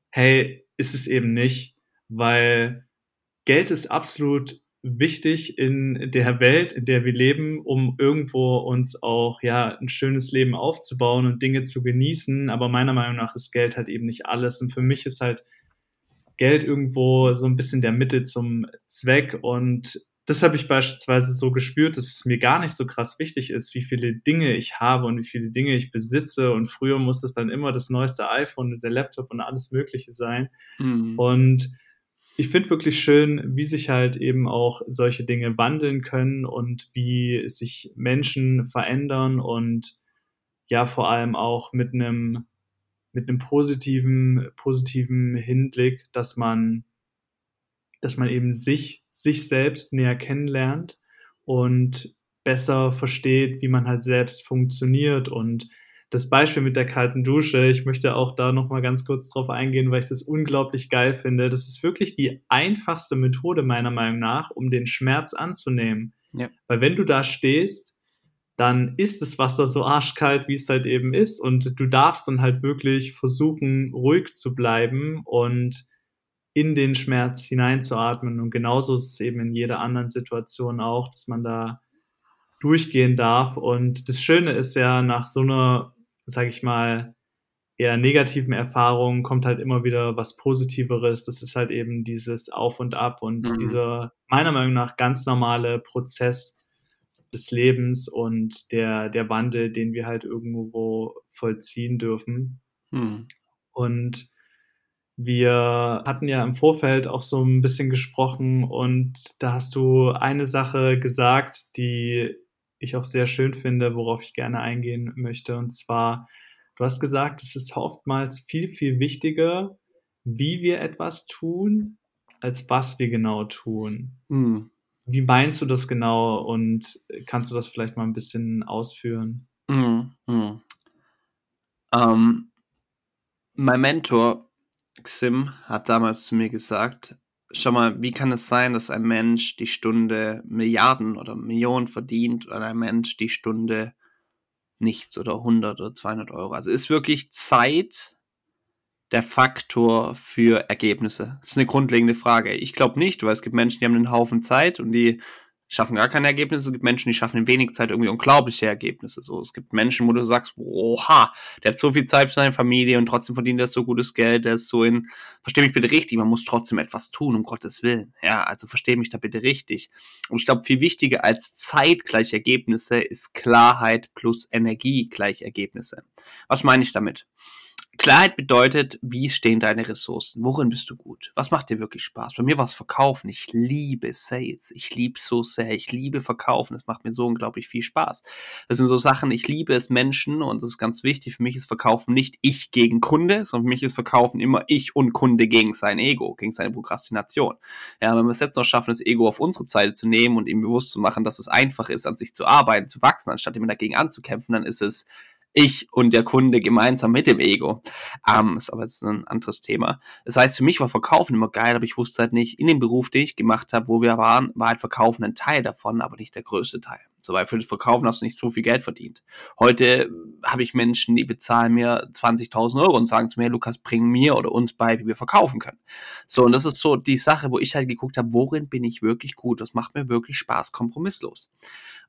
hey, ist es eben nicht, weil Geld ist absolut wichtig in der Welt, in der wir leben, um irgendwo uns auch ja ein schönes Leben aufzubauen und Dinge zu genießen. Aber meiner Meinung nach ist Geld halt eben nicht alles. Und für mich ist halt Geld irgendwo so ein bisschen der Mittel zum Zweck. Und das habe ich beispielsweise so gespürt, dass es mir gar nicht so krass wichtig ist, wie viele Dinge ich habe und wie viele Dinge ich besitze. Und früher muss es dann immer das neueste iPhone und der Laptop und alles Mögliche sein. Mhm. Und ich finde wirklich schön, wie sich halt eben auch solche Dinge wandeln können und wie sich Menschen verändern und ja, vor allem auch mit einem mit einem positiven, positiven Hinblick, dass man, dass man eben sich, sich selbst näher kennenlernt und besser versteht, wie man halt selbst funktioniert und das Beispiel mit der kalten Dusche, ich möchte auch da nochmal ganz kurz drauf eingehen, weil ich das unglaublich geil finde. Das ist wirklich die einfachste Methode meiner Meinung nach, um den Schmerz anzunehmen. Ja. Weil wenn du da stehst, dann ist das Wasser so arschkalt, wie es halt eben ist. Und du darfst dann halt wirklich versuchen, ruhig zu bleiben und in den Schmerz hineinzuatmen. Und genauso ist es eben in jeder anderen Situation auch, dass man da durchgehen darf. Und das Schöne ist ja, nach so einer sage ich mal, eher negativen Erfahrungen kommt halt immer wieder was Positiveres. Das ist halt eben dieses Auf und Ab und mhm. dieser meiner Meinung nach ganz normale Prozess des Lebens und der, der Wandel, den wir halt irgendwo vollziehen dürfen. Mhm. Und wir hatten ja im Vorfeld auch so ein bisschen gesprochen und da hast du eine Sache gesagt, die ich auch sehr schön finde, worauf ich gerne eingehen möchte. Und zwar, du hast gesagt, es ist oftmals viel, viel wichtiger, wie wir etwas tun, als was wir genau tun. Mhm. Wie meinst du das genau und kannst du das vielleicht mal ein bisschen ausführen? Mhm. Mhm. Ähm, mein Mentor Xim hat damals zu mir gesagt, Schau mal, wie kann es sein, dass ein Mensch die Stunde Milliarden oder Millionen verdient und ein Mensch die Stunde nichts oder 100 oder 200 Euro? Also ist wirklich Zeit der Faktor für Ergebnisse? Das ist eine grundlegende Frage. Ich glaube nicht, weil es gibt Menschen, die haben einen Haufen Zeit und die schaffen gar keine Ergebnisse. Es gibt Menschen, die schaffen in wenig Zeit irgendwie unglaubliche Ergebnisse. So, es gibt Menschen, wo du sagst, oha, der hat so viel Zeit für seine Familie und trotzdem verdient er so gutes Geld. Der ist so in, versteh mich bitte richtig, man muss trotzdem etwas tun, um Gottes Willen. Ja, also versteh mich da bitte richtig. Und ich glaube, viel wichtiger als Zeit gleich Ergebnisse ist Klarheit plus Energie gleich Ergebnisse. Was meine ich damit? Klarheit bedeutet, wie stehen deine Ressourcen? Worin bist du gut? Was macht dir wirklich Spaß? Bei mir war es Verkaufen. Ich liebe Sales. Ich liebe so sehr. Ich liebe Verkaufen. Es macht mir so unglaublich viel Spaß. Das sind so Sachen, ich liebe es Menschen und das ist ganz wichtig. Für mich ist Verkaufen nicht ich gegen Kunde, sondern für mich ist Verkaufen immer ich und Kunde gegen sein Ego, gegen seine Prokrastination. Ja, wenn wir es jetzt noch schaffen, das Ego auf unsere Seite zu nehmen und ihm bewusst zu machen, dass es einfach ist, an sich zu arbeiten, zu wachsen, anstatt immer dagegen anzukämpfen, dann ist es ich und der Kunde gemeinsam mit dem Ego. Ähm, ist aber jetzt ein anderes Thema. Das heißt, für mich war Verkaufen immer geil, aber ich wusste halt nicht, in dem Beruf, den ich gemacht habe, wo wir waren, war halt Verkaufen ein Teil davon, aber nicht der größte Teil. So, weil für das Verkaufen hast du nicht so viel Geld verdient. Heute habe ich Menschen, die bezahlen mir 20.000 Euro und sagen zu mir, Lukas, bring mir oder uns bei, wie wir verkaufen können. So, und das ist so die Sache, wo ich halt geguckt habe, worin bin ich wirklich gut? Was macht mir wirklich Spaß? Kompromisslos.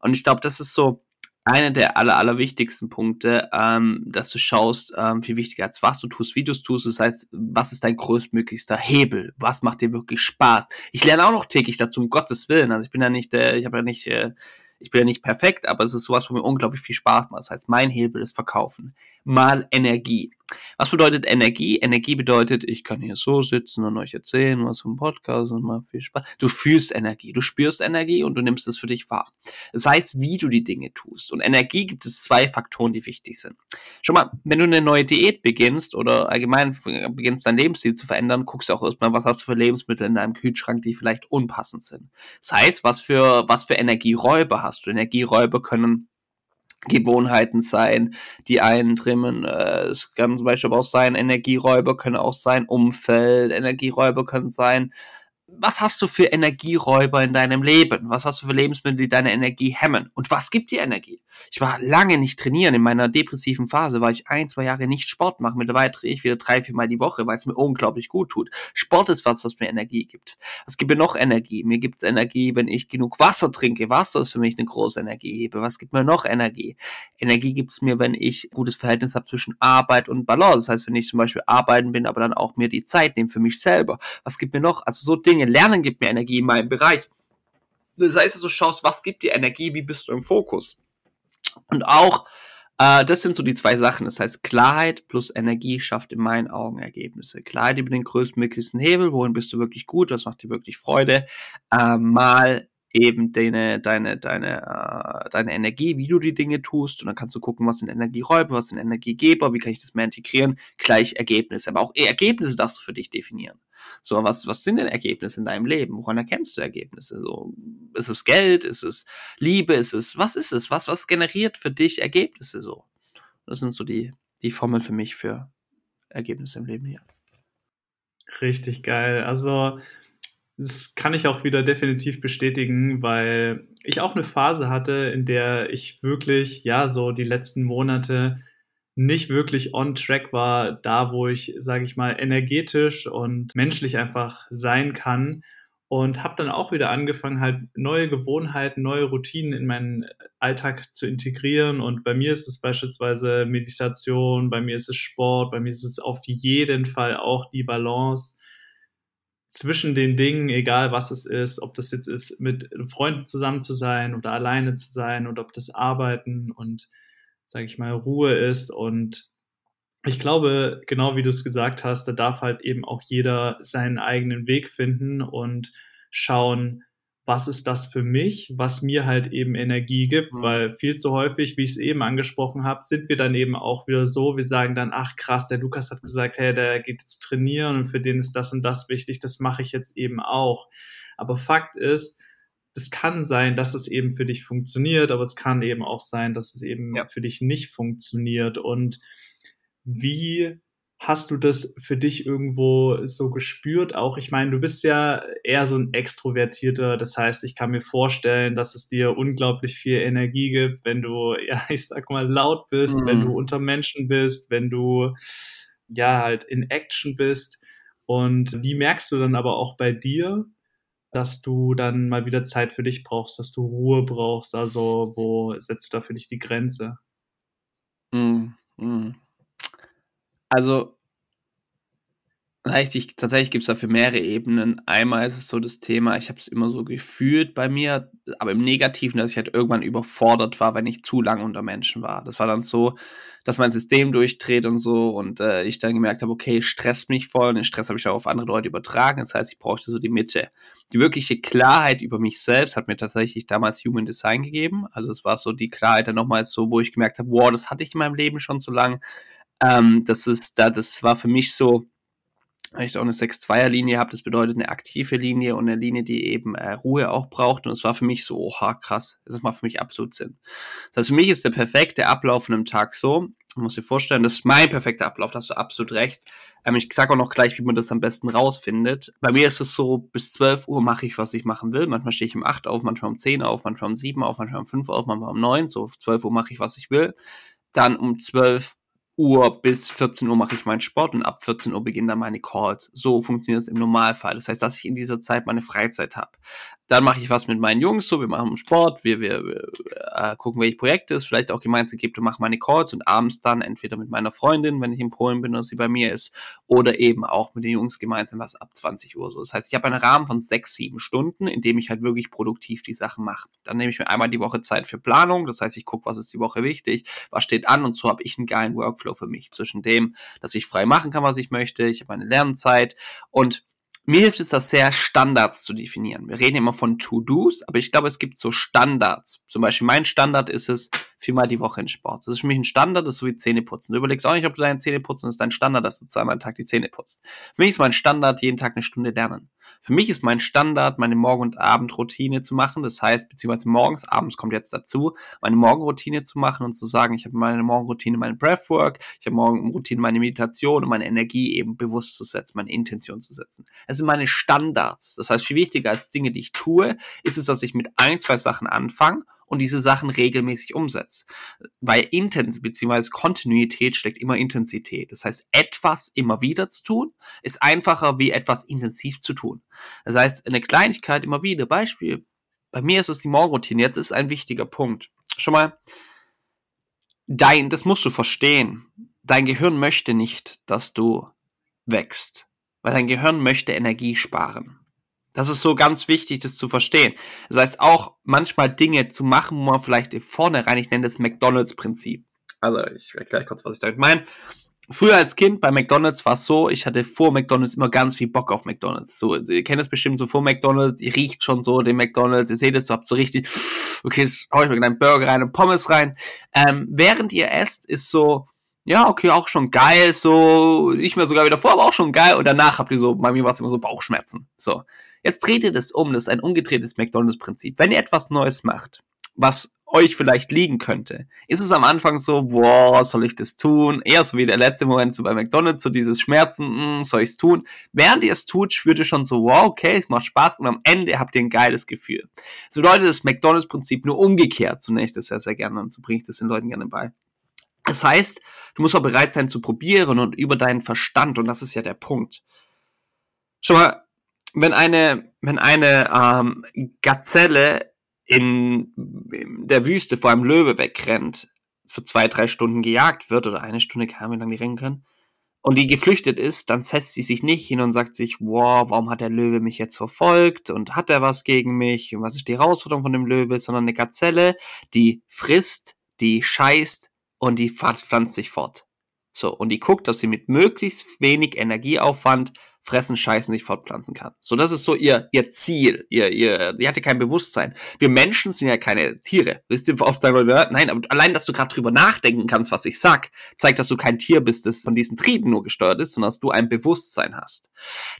Und ich glaube, das ist so, einer der aller, allerwichtigsten Punkte, ähm, dass du schaust, ähm, viel wichtiger als was du tust, es tust. Das heißt, was ist dein größtmöglichster Hebel? Was macht dir wirklich Spaß? Ich lerne auch noch täglich dazu, um Gottes Willen. Also ich bin ja nicht, äh, ich habe ja nicht, äh, ich bin ja nicht perfekt, aber es ist sowas, wo mir unglaublich viel Spaß macht. Das heißt, mein Hebel ist Verkaufen. Mal Energie. Was bedeutet Energie? Energie bedeutet, ich kann hier so sitzen und euch erzählen, was vom Podcast und mal viel Spaß. Du fühlst Energie, du spürst Energie und du nimmst es für dich wahr. Das heißt, wie du die Dinge tust. Und Energie gibt es zwei Faktoren, die wichtig sind. Schon mal, wenn du eine neue Diät beginnst oder allgemein beginnst, dein Lebensstil zu verändern, guckst du auch erstmal, was hast du für Lebensmittel in deinem Kühlschrank, die vielleicht unpassend sind. Das heißt, was für, was für Energieräuber hast du? Energieräuber können Gewohnheiten sein, die einen trimmen. Äh, es kann zum Beispiel auch sein, Energieräuber können auch sein, Umfeld, Energieräuber können sein, was hast du für Energieräuber in deinem Leben? Was hast du für Lebensmittel, die deine Energie hemmen? Und was gibt dir Energie? Ich war lange nicht trainieren. In meiner depressiven Phase war ich ein, zwei Jahre nicht Sport machen. Mittlerweile drehe ich wieder drei, vier Mal die Woche, weil es mir unglaublich gut tut. Sport ist was, was mir Energie gibt. Was gibt mir noch Energie? Mir gibt es Energie, wenn ich genug Wasser trinke. Wasser ist für mich eine große Energiehebe. Was gibt mir noch Energie? Energie gibt es mir, wenn ich gutes Verhältnis habe zwischen Arbeit und Balance. Das heißt, wenn ich zum Beispiel arbeiten bin, aber dann auch mir die Zeit nehme für mich selber. Was gibt mir noch? Also so Dinge Dinge. Lernen gibt mir Energie in meinem Bereich. Das heißt, du schaust, was gibt dir Energie, wie bist du im Fokus. Und auch, äh, das sind so die zwei Sachen. Das heißt, Klarheit plus Energie schafft in meinen Augen Ergebnisse. Klarheit über den größtmöglichsten Hebel, wohin bist du wirklich gut, was macht dir wirklich Freude, äh, mal eben deine, deine, deine, äh, deine Energie, wie du die Dinge tust. Und dann kannst du gucken, was sind Energieräuber, was sind Energiegeber, wie kann ich das mehr integrieren, gleich Ergebnisse. Aber auch Ergebnisse darfst du für dich definieren. So, was, was sind denn Ergebnisse in deinem Leben? Woran erkennst du Ergebnisse? So, ist es Geld? Ist es Liebe? Ist es, was ist es? Was, was generiert für dich Ergebnisse so? Das sind so die, die Formeln für mich für Ergebnisse im Leben hier. Richtig geil. Also, das kann ich auch wieder definitiv bestätigen, weil ich auch eine Phase hatte, in der ich wirklich, ja, so die letzten Monate nicht wirklich on track war, da wo ich, sage ich mal, energetisch und menschlich einfach sein kann. Und habe dann auch wieder angefangen, halt neue Gewohnheiten, neue Routinen in meinen Alltag zu integrieren. Und bei mir ist es beispielsweise Meditation, bei mir ist es Sport, bei mir ist es auf jeden Fall auch die Balance zwischen den Dingen, egal was es ist, ob das jetzt ist, mit Freunden zusammen zu sein oder alleine zu sein oder ob das Arbeiten und, sage ich mal, Ruhe ist. Und ich glaube, genau wie du es gesagt hast, da darf halt eben auch jeder seinen eigenen Weg finden und schauen, was ist das für mich, was mir halt eben Energie gibt, mhm. weil viel zu häufig, wie ich es eben angesprochen habe, sind wir dann eben auch wieder so, wir sagen dann, ach krass, der Lukas hat gesagt, hey, der geht jetzt trainieren und für den ist das und das wichtig, das mache ich jetzt eben auch. Aber Fakt ist, es kann sein, dass es eben für dich funktioniert, aber es kann eben auch sein, dass es eben ja. für dich nicht funktioniert. Und wie Hast du das für dich irgendwo so gespürt? Auch, ich meine, du bist ja eher so ein Extrovertierter. Das heißt, ich kann mir vorstellen, dass es dir unglaublich viel Energie gibt, wenn du, ja, ich sag mal, laut bist, mhm. wenn du unter Menschen bist, wenn du, ja, halt in Action bist. Und wie merkst du dann aber auch bei dir, dass du dann mal wieder Zeit für dich brauchst, dass du Ruhe brauchst? Also, wo setzt du da für dich die Grenze? Mhm, mhm. Also Richtig, tatsächlich gibt's dafür mehrere Ebenen. Einmal ist es so das Thema, ich habe es immer so gefühlt bei mir, aber im Negativen, dass ich halt irgendwann überfordert war, wenn ich zu lange unter Menschen war. Das war dann so, dass mein System durchdreht und so und äh, ich dann gemerkt habe, okay, stresst mich voll und den Stress habe ich auch auf andere Leute übertragen. Das heißt, ich brauchte so die Mitte. Die wirkliche Klarheit über mich selbst hat mir tatsächlich damals Human Design gegeben. Also es war so die Klarheit dann nochmals so, wo ich gemerkt habe, wow, das hatte ich in meinem Leben schon so lang. Ähm, das ist da, das war für mich so, weil ich da auch eine 6-2er-Linie habe. Das bedeutet eine aktive Linie und eine Linie, die eben äh, Ruhe auch braucht. Und es war für mich so, oha, krass. Das macht für mich absolut Sinn. Das heißt, für mich ist der perfekte Ablauf von einem Tag so, man muss dir vorstellen, das ist mein perfekter Ablauf, da hast du absolut recht. Ähm, ich sage auch noch gleich, wie man das am besten rausfindet. Bei mir ist es so, bis 12 Uhr mache ich, was ich machen will. Manchmal stehe ich um 8 auf, manchmal um 10 auf, manchmal um 7 auf, manchmal um 5 auf, manchmal um 9. So, 12 Uhr mache ich, was ich will. Dann um 12 Uhr bis 14 Uhr mache ich meinen Sport und ab 14 Uhr beginnen dann meine Calls. So funktioniert es im Normalfall. Das heißt, dass ich in dieser Zeit meine Freizeit habe. Dann mache ich was mit meinen Jungs, so wir machen Sport, wir, wir, wir äh, gucken, welche Projekte es vielleicht auch gemeinsam gibt und machen meine Calls und abends dann entweder mit meiner Freundin, wenn ich in Polen bin oder sie bei mir ist, oder eben auch mit den Jungs gemeinsam was ab 20 Uhr so. Das heißt, ich habe einen Rahmen von sechs, sieben Stunden, in dem ich halt wirklich produktiv die Sachen mache. Dann nehme ich mir einmal die Woche Zeit für Planung, das heißt, ich gucke, was ist die Woche wichtig, was steht an und so habe ich einen geilen Workflow für mich zwischen dem, dass ich frei machen kann, was ich möchte, ich habe meine Lernzeit und mir hilft es, das sehr Standards zu definieren. Wir reden immer von To-Dos, aber ich glaube, es gibt so Standards. Zum Beispiel mein Standard ist es, viermal die Woche in Sport. Das ist für mich ein Standard, das ist so wie Zähneputzen. Du überlegst auch nicht, ob du deine Zähne putzen, das ist dein Standard, dass du zweimal am Tag die Zähne putzt. Für mich ist mein Standard, jeden Tag eine Stunde lernen. Für mich ist mein Standard, meine Morgen- und Abendroutine zu machen. Das heißt, beziehungsweise morgens, abends kommt jetzt dazu, meine Morgenroutine zu machen und zu sagen, ich habe meine Morgenroutine, meine Breathwork, ich habe Morgenroutine, meine Meditation und meine Energie eben bewusst zu setzen, meine Intention zu setzen. Es sind meine Standards. Das heißt, viel wichtiger als Dinge, die ich tue, ist es, dass ich mit ein, zwei Sachen anfange und diese Sachen regelmäßig umsetze. Weil Intens bzw. Kontinuität steckt immer Intensität. Das heißt, etwas immer wieder zu tun, ist einfacher wie etwas intensiv zu tun. Das heißt, eine Kleinigkeit immer wieder. Beispiel, bei mir ist es die Morgenroutine. Jetzt ist ein wichtiger Punkt. Schon mal, dein, das musst du verstehen. Dein Gehirn möchte nicht, dass du wächst, weil dein Gehirn möchte Energie sparen. Das ist so ganz wichtig, das zu verstehen. Das heißt auch manchmal Dinge zu machen, wo man vielleicht vorne rein, ich nenne das McDonalds-Prinzip. Also ich erkläre kurz, was ich damit meine. Früher als Kind bei McDonalds war es so, ich hatte vor McDonalds immer ganz viel Bock auf McDonalds. So, ihr kennt es bestimmt so vor McDonalds, ihr riecht schon so den McDonalds, ihr seht es, du habt so richtig, okay, jetzt hau ich mir einen Burger rein und Pommes rein. Ähm, während ihr esst, ist so, ja, okay, auch schon geil, so, nicht mehr sogar wieder vor, aber auch schon geil. Und danach habt ihr so, bei mir war es immer so Bauchschmerzen. So. Jetzt dreht ihr das um, das ist ein umgedrehtes McDonalds-Prinzip. Wenn ihr etwas Neues macht, was euch vielleicht liegen könnte, ist es am Anfang so, boah, soll ich das tun? Eher so wie der letzte Moment so bei McDonalds, so dieses Schmerzen, mh, hm, soll ich es tun? Während ihr es tut, spürt ihr schon so, wow, okay, es macht Spaß und am Ende habt ihr ein geiles Gefühl. So bedeutet das McDonalds-Prinzip nur umgekehrt, so nenne ich das ja sehr gerne und so bringe ich das den Leuten gerne bei. Das heißt, du musst auch bereit sein zu probieren und über deinen Verstand, und das ist ja der Punkt. Schau mal, wenn eine, wenn eine ähm, Gazelle in, in der Wüste vor einem Löwe wegrennt, für zwei, drei Stunden gejagt wird, oder eine Stunde, keine Ahnung, wie die rennen können, und die geflüchtet ist, dann setzt sie sich nicht hin und sagt sich, wow, warum hat der Löwe mich jetzt verfolgt und hat er was gegen mich und was ist die Herausforderung von dem Löwe, sondern eine Gazelle, die frisst, die scheißt und die pflanzt sich fort. So, und die guckt, dass sie mit möglichst wenig Energieaufwand fressen, scheißen, sich fortpflanzen kann. So, das ist so ihr, ihr Ziel. Ihr, ihr, die hatte kein Bewusstsein. Wir Menschen sind ja keine Tiere. Wisst ihr, oft sagen wir, nein, aber allein, dass du gerade drüber nachdenken kannst, was ich sag, zeigt, dass du kein Tier bist, das von diesen Trieben nur gesteuert ist, sondern dass du ein Bewusstsein hast.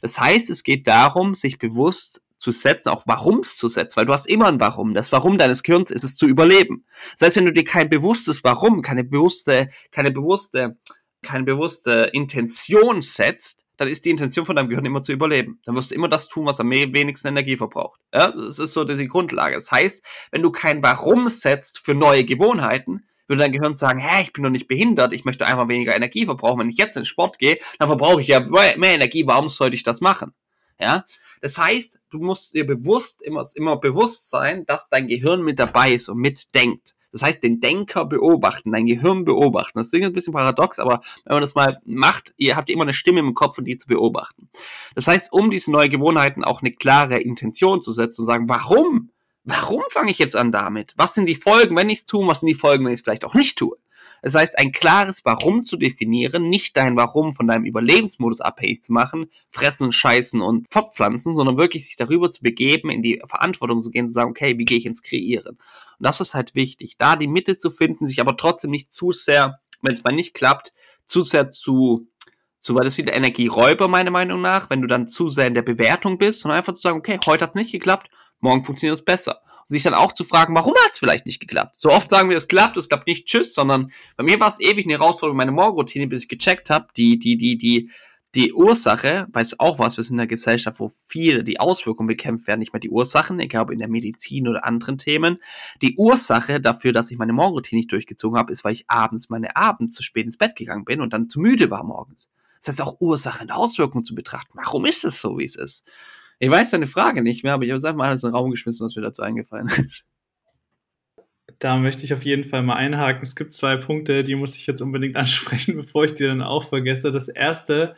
Das heißt, es geht darum, sich bewusst zu setzen, auch Warums zu setzen, weil du hast immer ein Warum. Das Warum deines Gehirns ist es zu überleben. Das heißt, wenn du dir kein bewusstes Warum, keine bewusste, keine bewusste, keine bewusste Intention setzt, dann ist die Intention von deinem Gehirn immer zu überleben. Dann wirst du immer das tun, was am wenigsten Energie verbraucht. Ja, das ist so diese Grundlage. Das heißt, wenn du kein Warum setzt für neue Gewohnheiten, würde dein Gehirn sagen, hä, ich bin doch nicht behindert, ich möchte einfach weniger Energie verbrauchen. Wenn ich jetzt in den Sport gehe, dann verbrauche ich ja mehr Energie, warum sollte ich das machen? Ja, das heißt, du musst dir bewusst immer, immer bewusst sein, dass dein Gehirn mit dabei ist und mitdenkt. Das heißt, den Denker beobachten, dein Gehirn beobachten. Das ist ein bisschen paradox, aber wenn man das mal macht, ihr habt immer eine Stimme im Kopf und die zu beobachten. Das heißt, um diese neuen Gewohnheiten auch eine klare Intention zu setzen und sagen, warum? Warum fange ich jetzt an damit? Was sind die Folgen, wenn ich es tue? Was sind die Folgen, wenn ich es vielleicht auch nicht tue? Das heißt, ein klares Warum zu definieren, nicht dein Warum von deinem Überlebensmodus abhängig zu machen, fressen, scheißen und fortpflanzen, sondern wirklich sich darüber zu begeben, in die Verantwortung zu gehen, zu sagen, okay, wie gehe ich ins Kreieren? Und das ist halt wichtig, da die Mitte zu finden, sich aber trotzdem nicht zu sehr, wenn es mal nicht klappt, zu sehr zu so weil das wieder Energieräuber, meiner Meinung nach, wenn du dann zu sehr in der Bewertung bist, sondern einfach zu sagen, okay, heute hat es nicht geklappt, morgen funktioniert es besser sich dann auch zu fragen, warum hat es vielleicht nicht geklappt? So oft sagen wir, es klappt, es klappt nicht, tschüss, sondern bei mir war es ewig eine Herausforderung, meine Morgenroutine, bis ich gecheckt habe, die, die, die, die, die Ursache, weiß auch was, wir sind in einer Gesellschaft, wo viele die Auswirkungen bekämpft werden, nicht mehr die Ursachen, egal ob in der Medizin oder anderen Themen. Die Ursache dafür, dass ich meine Morgenroutine nicht durchgezogen habe, ist, weil ich abends meine Abend zu spät ins Bett gegangen bin und dann zu müde war morgens. Das heißt auch Ursachen und Auswirkungen zu betrachten. Warum ist es so, wie es ist? Ich weiß deine Frage nicht mehr, aber ich habe es einfach mal alles in den Raum geschmissen, was mir dazu eingefallen ist. Da möchte ich auf jeden Fall mal einhaken. Es gibt zwei Punkte, die muss ich jetzt unbedingt ansprechen, bevor ich die dann auch vergesse. Das erste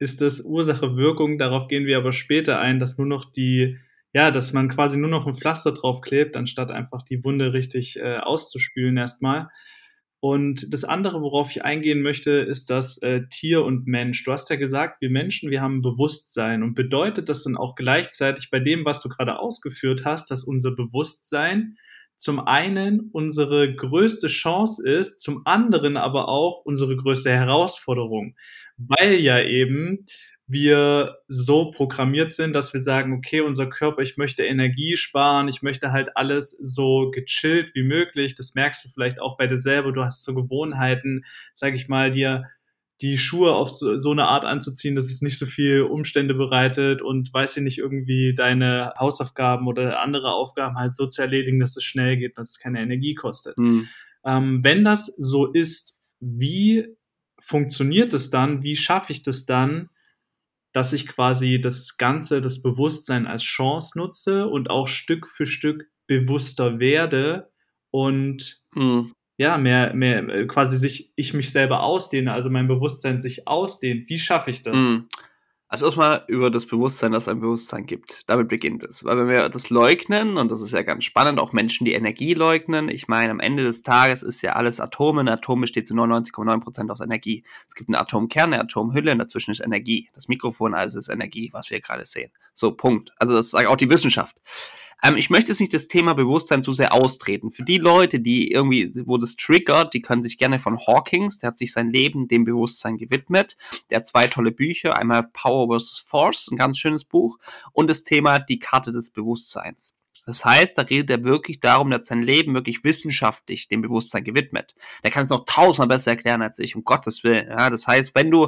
ist das Ursache-Wirkung. Darauf gehen wir aber später ein, dass nur noch die, ja, dass man quasi nur noch ein Pflaster drauf klebt, anstatt einfach die Wunde richtig äh, auszuspülen erstmal. Und das andere, worauf ich eingehen möchte, ist das äh, Tier und Mensch. Du hast ja gesagt, wir Menschen, wir haben Bewusstsein. Und bedeutet das dann auch gleichzeitig bei dem, was du gerade ausgeführt hast, dass unser Bewusstsein zum einen unsere größte Chance ist, zum anderen aber auch unsere größte Herausforderung. Weil ja eben wir so programmiert sind, dass wir sagen, okay, unser Körper, ich möchte Energie sparen, ich möchte halt alles so gechillt wie möglich. Das merkst du vielleicht auch bei dir selber. Du hast so Gewohnheiten, sag ich mal, dir die Schuhe auf so, so eine Art anzuziehen, dass es nicht so viel Umstände bereitet und weiß ich nicht irgendwie deine Hausaufgaben oder andere Aufgaben halt so zu erledigen, dass es schnell geht, dass es keine Energie kostet. Mhm. Ähm, wenn das so ist, wie funktioniert es dann? Wie schaffe ich das dann, dass ich quasi das Ganze, das Bewusstsein als Chance nutze und auch Stück für Stück bewusster werde und mhm. ja, mehr, mehr quasi sich, ich mich selber ausdehne, also mein Bewusstsein sich ausdehnt. Wie schaffe ich das? Mhm. Also erstmal über das Bewusstsein, dass es ein Bewusstsein gibt. Damit beginnt es. Weil wenn wir das leugnen, und das ist ja ganz spannend, auch Menschen, die Energie leugnen, ich meine, am Ende des Tages ist ja alles Atome. Ein Atom besteht zu 99,9% aus Energie. Es gibt einen Atomkern, eine Atomhülle und dazwischen ist Energie. Das Mikrofon alles ist Energie, was wir gerade sehen. So, Punkt. Also das sagt auch die Wissenschaft. Ähm, ich möchte jetzt nicht das Thema Bewusstsein zu sehr austreten. Für die Leute, die irgendwie, wo das triggert, die können sich gerne von Hawkins, der hat sich sein Leben dem Bewusstsein gewidmet. Der hat zwei tolle Bücher, einmal Power vs. Force, ein ganz schönes Buch, und das Thema Die Karte des Bewusstseins. Das heißt, da redet er wirklich darum, dass sein Leben wirklich wissenschaftlich dem Bewusstsein gewidmet. Der kann es noch tausendmal besser erklären als ich, um Gottes Willen. Ja, das heißt, wenn du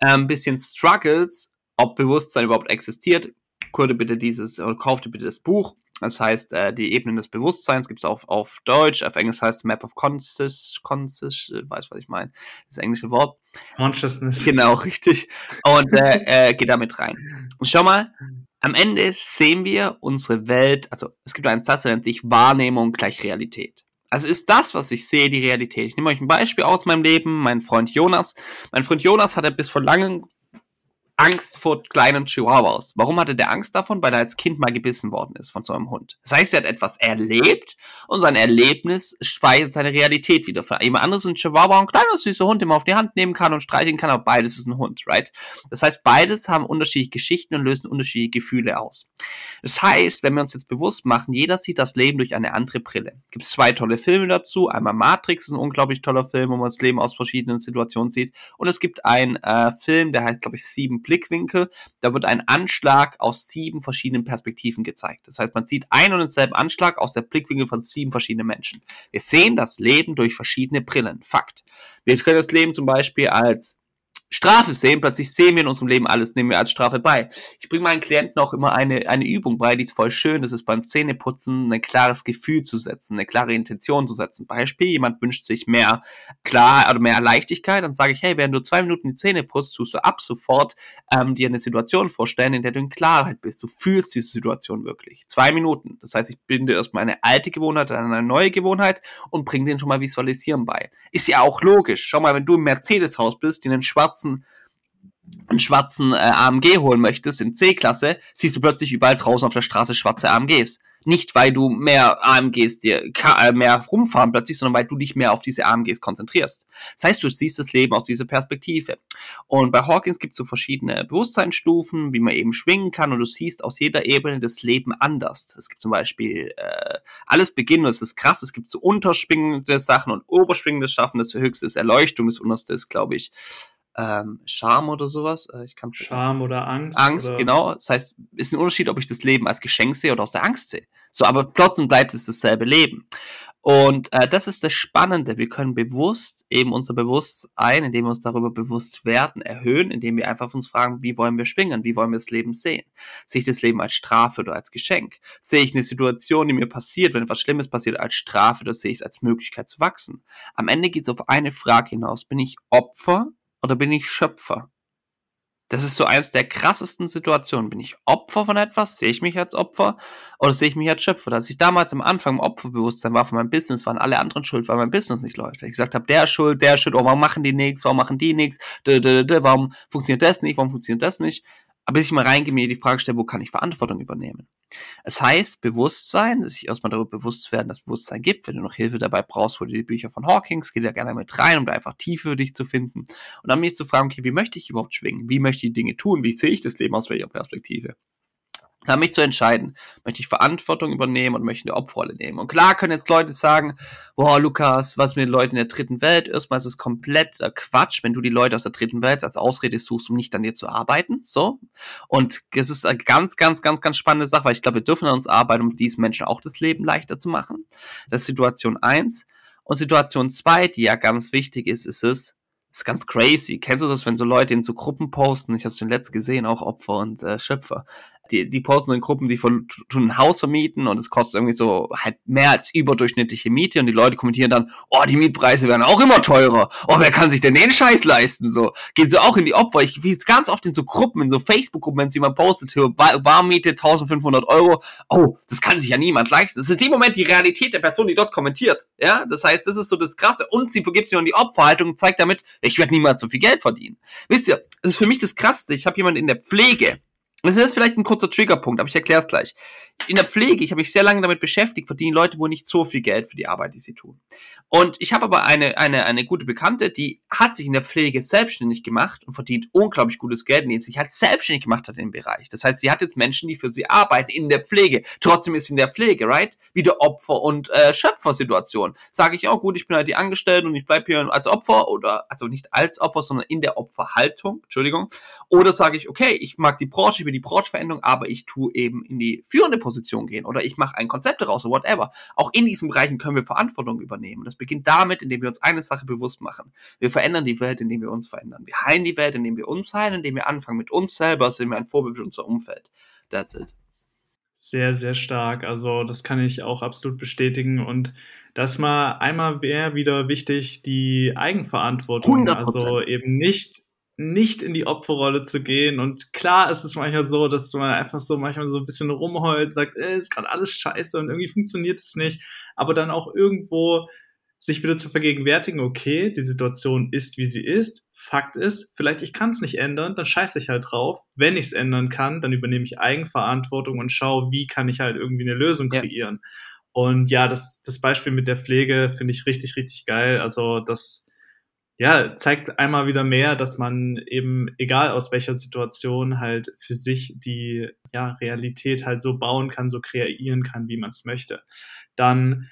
äh, ein bisschen struggles, ob Bewusstsein überhaupt existiert, dir bitte dieses oder kauf dir bitte das Buch. Das heißt, äh, die Ebenen des Bewusstseins gibt es auch auf Deutsch, auf Englisch heißt es Map of Conscious, Conscious, äh, weiß was ich meine, das englische Wort. Consciousness. Genau, richtig. Und äh, äh, geht damit rein. Und schau mal, am Ende sehen wir unsere Welt, also es gibt einen Satz, der nennt sich Wahrnehmung gleich Realität. Also ist das, was ich sehe, die Realität. Ich nehme euch ein Beispiel aus meinem Leben. Mein Freund Jonas. Mein Freund Jonas hatte bis vor langem Angst vor kleinen Chihuahuas. Warum hatte der Angst davon? Weil er als Kind mal gebissen worden ist von so einem Hund. Das heißt, er hat etwas erlebt und sein Erlebnis speichert seine Realität wieder. Für jemand anderes ist ein Chihuahua ein kleiner süßer Hund, den man auf die Hand nehmen kann und streicheln kann, aber beides ist ein Hund, right? Das heißt, beides haben unterschiedliche Geschichten und lösen unterschiedliche Gefühle aus. Das heißt, wenn wir uns jetzt bewusst machen, jeder sieht das Leben durch eine andere Brille. Gibt zwei tolle Filme dazu. Einmal Matrix ist ein unglaublich toller Film, wo man das Leben aus verschiedenen Situationen sieht. Und es gibt einen äh, Film, der heißt, glaube ich, Sieben Blickwinkel. Da wird ein Anschlag aus sieben verschiedenen Perspektiven gezeigt. Das heißt, man sieht einen und denselben Anschlag aus der Blickwinkel von sieben verschiedenen Menschen. Wir sehen das Leben durch verschiedene Brillen. Fakt. Wir können das Leben zum Beispiel als Strafe sehen. Plötzlich sehen wir in unserem Leben alles, nehmen wir als Strafe bei. Ich bringe meinen Klienten auch immer eine, eine Übung bei, die ist voll schön. Das ist beim Zähneputzen ein klares Gefühl zu setzen, eine klare Intention zu setzen. Beispiel, jemand wünscht sich mehr klar oder mehr Leichtigkeit, dann sage ich, hey, während du zwei Minuten die Zähne putzt, tust du ab sofort ähm, dir eine Situation vorstellen, in der du in Klarheit bist. Du fühlst diese Situation wirklich. Zwei Minuten. Das heißt, ich binde erstmal eine alte Gewohnheit an eine neue Gewohnheit und bringe den schon mal Visualisieren bei. Ist ja auch logisch. Schau mal, wenn du im Mercedes-Haus bist, in einen schwarzen schwarzen einen schwarzen äh, AMG holen möchtest in C-Klasse, siehst du plötzlich überall draußen auf der Straße schwarze AMGs. Nicht, weil du mehr AMGs dir äh, mehr rumfahren plötzlich, sondern weil du dich mehr auf diese AMGs konzentrierst. Das heißt, du siehst das Leben aus dieser Perspektive. Und bei Hawkins gibt es so verschiedene Bewusstseinsstufen, wie man eben schwingen kann und du siehst aus jeder Ebene das Leben anders. Es gibt zum Beispiel äh, alles beginnen, das ist krass, es gibt so unterschwingende Sachen und oberschwingende Schaffen, das höchste ist Erleuchtung, das unterste ist, glaube ich, ähm, Scham oder sowas. Äh, ich kann Scham oder Angst. Angst, oder? genau. Das heißt, ist ein Unterschied, ob ich das Leben als Geschenk sehe oder aus der Angst sehe. So, aber trotzdem bleibt es dasselbe Leben. Und äh, das ist das Spannende. Wir können bewusst eben unser Bewusstsein, indem wir uns darüber bewusst werden, erhöhen, indem wir einfach uns fragen, wie wollen wir schwingen, wie wollen wir das Leben sehen? Sehe ich das Leben als Strafe oder als Geschenk? Sehe ich eine Situation, die mir passiert, wenn etwas Schlimmes passiert, als Strafe oder sehe ich es als Möglichkeit zu wachsen? Am Ende geht es auf eine Frage hinaus. Bin ich Opfer oder bin ich Schöpfer? Das ist so eines der krassesten Situationen. Bin ich Opfer von etwas? Sehe ich mich als Opfer? Oder sehe ich mich als Schöpfer? Als ich damals am Anfang im Opferbewusstsein war von meinem Business, waren alle anderen schuld, weil mein Business nicht läuft. Weil ich gesagt habe, der ist schuld, der ist schuld, oh, warum machen die nichts, warum machen die nichts, warum funktioniert das nicht, warum funktioniert das nicht? Aber bis ich mal reingehe, mir die Frage stelle, wo kann ich Verantwortung übernehmen? Es heißt, Bewusstsein, sich erstmal darüber bewusst zu werden, dass Bewusstsein gibt. Wenn du noch Hilfe dabei brauchst, hol dir die Bücher von Hawkins, geh da gerne mit rein, um da einfach Tiefe für dich zu finden. Und dann mich zu fragen, okay, wie möchte ich überhaupt schwingen? Wie möchte ich die Dinge tun? Wie sehe ich das Leben aus welcher Perspektive? Da mich zu entscheiden, möchte ich Verantwortung übernehmen und möchte eine Opferrolle nehmen. Und klar können jetzt Leute sagen, boah, Lukas, was mit den Leuten in der dritten Welt? Erstmal ist es kompletter Quatsch, wenn du die Leute aus der dritten Welt als Ausrede suchst, um nicht an dir zu arbeiten, so. Und es ist eine ganz, ganz, ganz, ganz spannende Sache, weil ich glaube, wir dürfen an uns arbeiten, um diesen Menschen auch das Leben leichter zu machen. Das ist Situation eins. Und Situation zwei, die ja ganz wichtig ist, ist es, ist ganz crazy. Kennst du das, wenn so Leute in so Gruppen posten? Ich habe es schon letzt gesehen, auch Opfer und äh, Schöpfer die, die posten in Gruppen, die von, tun ein Haus vermieten und es kostet irgendwie so halt mehr als überdurchschnittliche Miete und die Leute kommentieren dann, oh, die Mietpreise werden auch immer teurer. Oh, wer kann sich denn den Scheiß leisten? So, gehen so auch in die Opfer. Ich wie es ganz oft in so Gruppen, in so Facebook-Gruppen, wenn sie jemand postet, Warmmiete 1500 Euro. Oh, das kann sich ja niemand leisten. Das ist in dem Moment die Realität der Person, die dort kommentiert. Ja, das heißt, das ist so das Krasse. Und sie vergibt sich in die Opferhaltung und zeigt damit, ich werde niemals so viel Geld verdienen. Wisst ihr, das ist für mich das Krasseste. Ich habe jemanden in der Pflege, das ist vielleicht ein kurzer Triggerpunkt, aber ich erkläre es gleich. In der Pflege, ich habe mich sehr lange damit beschäftigt, verdienen Leute wohl nicht so viel Geld für die Arbeit, die sie tun. Und ich habe aber eine, eine, eine gute Bekannte, die hat sich in der Pflege selbstständig gemacht und verdient unglaublich gutes Geld, indem sie sich halt selbstständig gemacht hat im Bereich. Das heißt, sie hat jetzt Menschen, die für sie arbeiten in der Pflege. Trotzdem ist sie in der Pflege, right? Wieder Opfer- und äh, Schöpfersituation. Sage ich auch, gut, ich bin halt die Angestellte und ich bleibe hier als Opfer oder, also nicht als Opfer, sondern in der Opferhaltung, Entschuldigung. Oder sage ich, okay, ich mag die Branche, ich will die Brancheveränderung, aber ich tue eben in die führende Position gehen oder ich mache ein Konzept daraus oder whatever. Auch in diesen Bereichen können wir Verantwortung übernehmen. Das beginnt damit, indem wir uns eine Sache bewusst machen. Wir verändern die Welt, indem wir uns verändern. Wir heilen die Welt, indem wir uns heilen, indem wir anfangen mit uns selber, sind wir ein Vorbild für unser Umfeld. That's it. Sehr, sehr stark. Also das kann ich auch absolut bestätigen und das mal einmal wäre wieder wichtig, die Eigenverantwortung. 100%. Also eben nicht nicht in die Opferrolle zu gehen. Und klar ist es manchmal so, dass man einfach so manchmal so ein bisschen rumheult, sagt, äh, ist gerade alles scheiße und irgendwie funktioniert es nicht. Aber dann auch irgendwo sich wieder zu vergegenwärtigen, okay, die Situation ist, wie sie ist. Fakt ist, vielleicht ich kann es nicht ändern, dann scheiße ich halt drauf. Wenn ich es ändern kann, dann übernehme ich Eigenverantwortung und schaue, wie kann ich halt irgendwie eine Lösung kreieren. Ja. Und ja, das, das Beispiel mit der Pflege finde ich richtig, richtig geil. Also das ja, zeigt einmal wieder mehr, dass man eben, egal aus welcher Situation, halt für sich die ja, Realität halt so bauen kann, so kreieren kann, wie man es möchte. Dann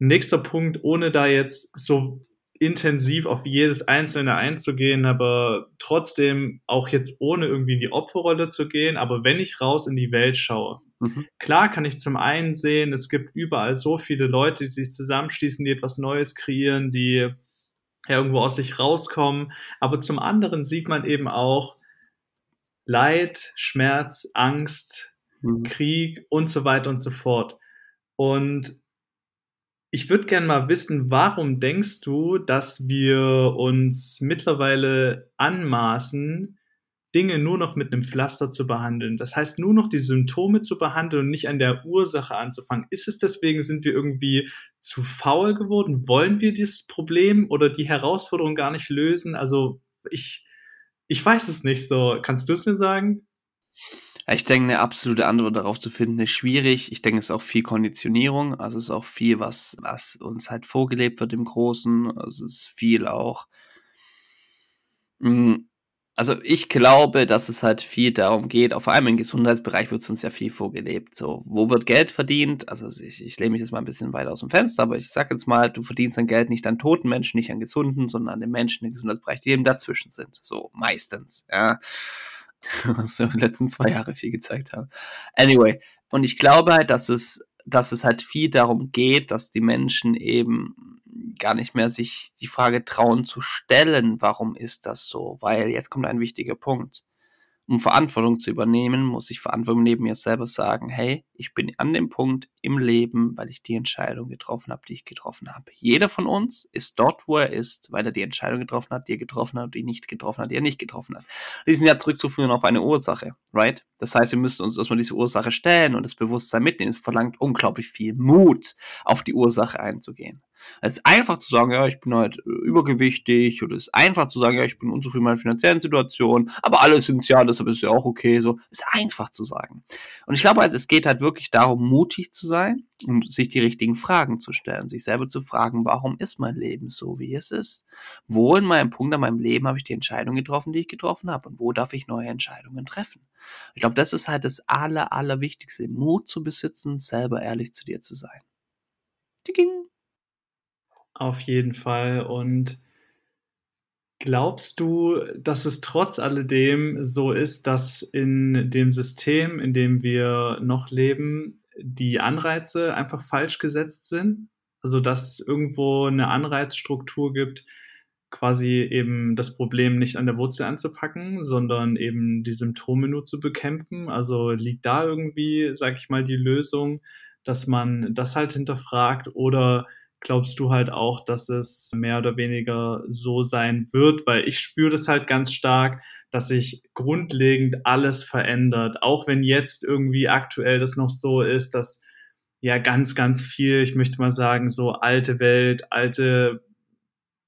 nächster Punkt, ohne da jetzt so intensiv auf jedes Einzelne einzugehen, aber trotzdem auch jetzt ohne irgendwie in die Opferrolle zu gehen, aber wenn ich raus in die Welt schaue, mhm. klar kann ich zum einen sehen, es gibt überall so viele Leute, die sich zusammenschließen, die etwas Neues kreieren, die ja, irgendwo aus sich rauskommen. Aber zum anderen sieht man eben auch Leid, Schmerz, Angst, mhm. Krieg und so weiter und so fort. Und ich würde gerne mal wissen, warum denkst du, dass wir uns mittlerweile anmaßen, Dinge nur noch mit einem Pflaster zu behandeln. Das heißt, nur noch die Symptome zu behandeln und nicht an der Ursache anzufangen. Ist es deswegen, sind wir irgendwie zu faul geworden? Wollen wir dieses Problem oder die Herausforderung gar nicht lösen? Also ich, ich weiß es nicht so. Kannst du es mir sagen? Ich denke, eine absolute Antwort darauf zu finden, ist schwierig. Ich denke, es ist auch viel Konditionierung. Also es ist auch viel, was, was uns halt vorgelebt wird im Großen. Also es ist viel auch. Mh, hm, also ich glaube, dass es halt viel darum geht, vor allem im Gesundheitsbereich wird es uns ja viel vorgelebt. So, wo wird Geld verdient? Also ich, ich lehne mich jetzt mal ein bisschen weiter aus dem Fenster, aber ich sag jetzt mal, du verdienst dein Geld nicht an toten Menschen, nicht an gesunden, sondern an den Menschen im Gesundheitsbereich, die eben dazwischen sind. So, meistens, ja. Was die letzten zwei Jahre viel gezeigt haben. Anyway, und ich glaube halt, dass es, dass es halt viel darum geht, dass die Menschen eben gar nicht mehr sich die Frage trauen zu stellen, warum ist das so? Weil jetzt kommt ein wichtiger Punkt um Verantwortung zu übernehmen, muss ich Verantwortung neben mir selber sagen, hey, ich bin an dem Punkt im Leben, weil ich die Entscheidung getroffen habe, die ich getroffen habe. Jeder von uns ist dort, wo er ist, weil er die Entscheidung getroffen hat, die er getroffen hat, die nicht getroffen hat, die er nicht getroffen hat. Die sind ja zurückzuführen auf eine Ursache, right? Das heißt, wir müssen uns erstmal diese Ursache stellen und das Bewusstsein mitnehmen. Es verlangt unglaublich viel Mut, auf die Ursache einzugehen. Es ist einfach zu sagen, ja, ich bin halt äh, übergewichtig oder es ist einfach zu sagen, ja, ich bin unzufrieden mit meiner finanziellen Situation, aber alle sind es ja, deshalb ist ja auch okay, so. Es ist einfach zu sagen. Und ich glaube halt, es geht halt wirklich darum, mutig zu sein und sich die richtigen Fragen zu stellen, sich selber zu fragen, warum ist mein Leben so, wie es ist? Wo in meinem Punkt an meinem Leben habe ich die Entscheidung getroffen, die ich getroffen habe und wo darf ich neue Entscheidungen treffen? Ich glaube, das ist halt das aller, allerwichtigste, Mut zu besitzen, selber ehrlich zu dir zu sein. Ding. Auf jeden Fall. Und glaubst du, dass es trotz alledem so ist, dass in dem System, in dem wir noch leben, die Anreize einfach falsch gesetzt sind? Also, dass irgendwo eine Anreizstruktur gibt, quasi eben das Problem nicht an der Wurzel anzupacken, sondern eben die Symptome nur zu bekämpfen? Also, liegt da irgendwie, sage ich mal, die Lösung, dass man das halt hinterfragt oder glaubst du halt auch, dass es mehr oder weniger so sein wird? Weil ich spüre das halt ganz stark, dass sich grundlegend alles verändert. Auch wenn jetzt irgendwie aktuell das noch so ist, dass ja ganz, ganz viel, ich möchte mal sagen, so alte Welt, alte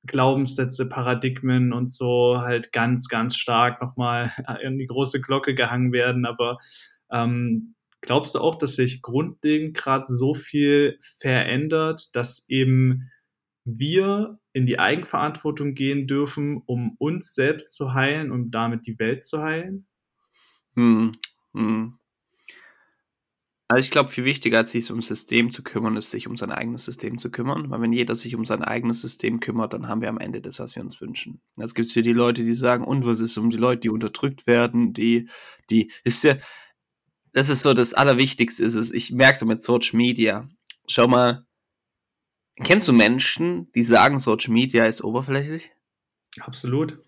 Glaubenssätze, Paradigmen und so halt ganz, ganz stark nochmal in die große Glocke gehangen werden. Aber ähm, Glaubst du auch, dass sich grundlegend gerade so viel verändert, dass eben wir in die Eigenverantwortung gehen dürfen, um uns selbst zu heilen und damit die Welt zu heilen? Hm, hm. Also ich glaube, viel wichtiger als sich ums System zu kümmern, ist sich um sein eigenes System zu kümmern. Weil wenn jeder sich um sein eigenes System kümmert, dann haben wir am Ende das, was wir uns wünschen. Es gibt hier die Leute, die sagen, und was ist um die Leute, die unterdrückt werden, die, die, ist ja, das ist so das Allerwichtigste, ist es, ich merke so mit Social Media. Schau mal, kennst du Menschen, die sagen, Social Media ist oberflächlich? Absolut.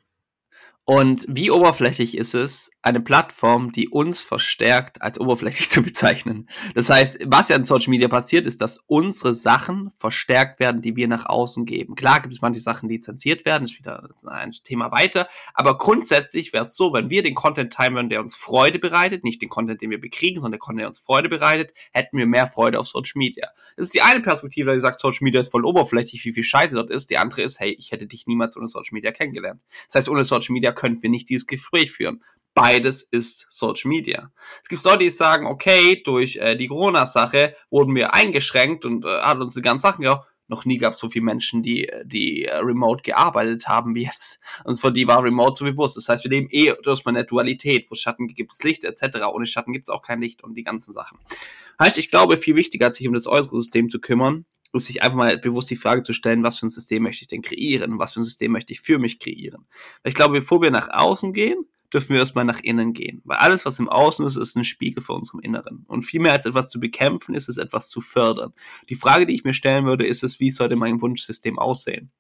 Und wie oberflächlich ist es, eine Plattform, die uns verstärkt, als oberflächlich zu bezeichnen? Das heißt, was ja in Social Media passiert, ist, dass unsere Sachen verstärkt werden, die wir nach außen geben. Klar gibt es manche Sachen, die zensiert werden, ist wieder ein Thema weiter. Aber grundsätzlich wäre es so, wenn wir den Content teilen würden, der uns Freude bereitet, nicht den Content, den wir bekriegen, sondern der Content, der uns Freude bereitet, hätten wir mehr Freude auf Social Media. Das ist die eine Perspektive, die sagt, Social Media ist voll oberflächlich, wie viel Scheiße dort ist. Die andere ist, hey, ich hätte dich niemals ohne Social Media kennengelernt. Das heißt, ohne Social Media könnten wir nicht dieses Gespräch führen. Beides ist Social Media. Es gibt Leute, die sagen, okay, durch äh, die Corona-Sache wurden wir eingeschränkt und äh, hat uns die ganzen Sachen gehabt. Noch nie gab es so viele Menschen, die, die äh, remote gearbeitet haben wie jetzt. Und für die war remote so bewusst. Das heißt, wir leben eh durch eine Dualität, wo Schatten gibt es Licht etc. Ohne Schatten gibt es auch kein Licht und die ganzen Sachen. Heißt, ich glaube, viel wichtiger, sich um das äußere System zu kümmern, ist sich einfach mal bewusst die Frage zu stellen, was für ein System möchte ich denn kreieren? Was für ein System möchte ich für mich kreieren? Weil ich glaube, bevor wir nach außen gehen, dürfen wir erstmal nach innen gehen. Weil alles, was im Außen ist, ist ein Spiegel für unserem Inneren. Und viel mehr als etwas zu bekämpfen, ist es etwas zu fördern. Die Frage, die ich mir stellen würde, ist es, wie sollte mein Wunschsystem aussehen?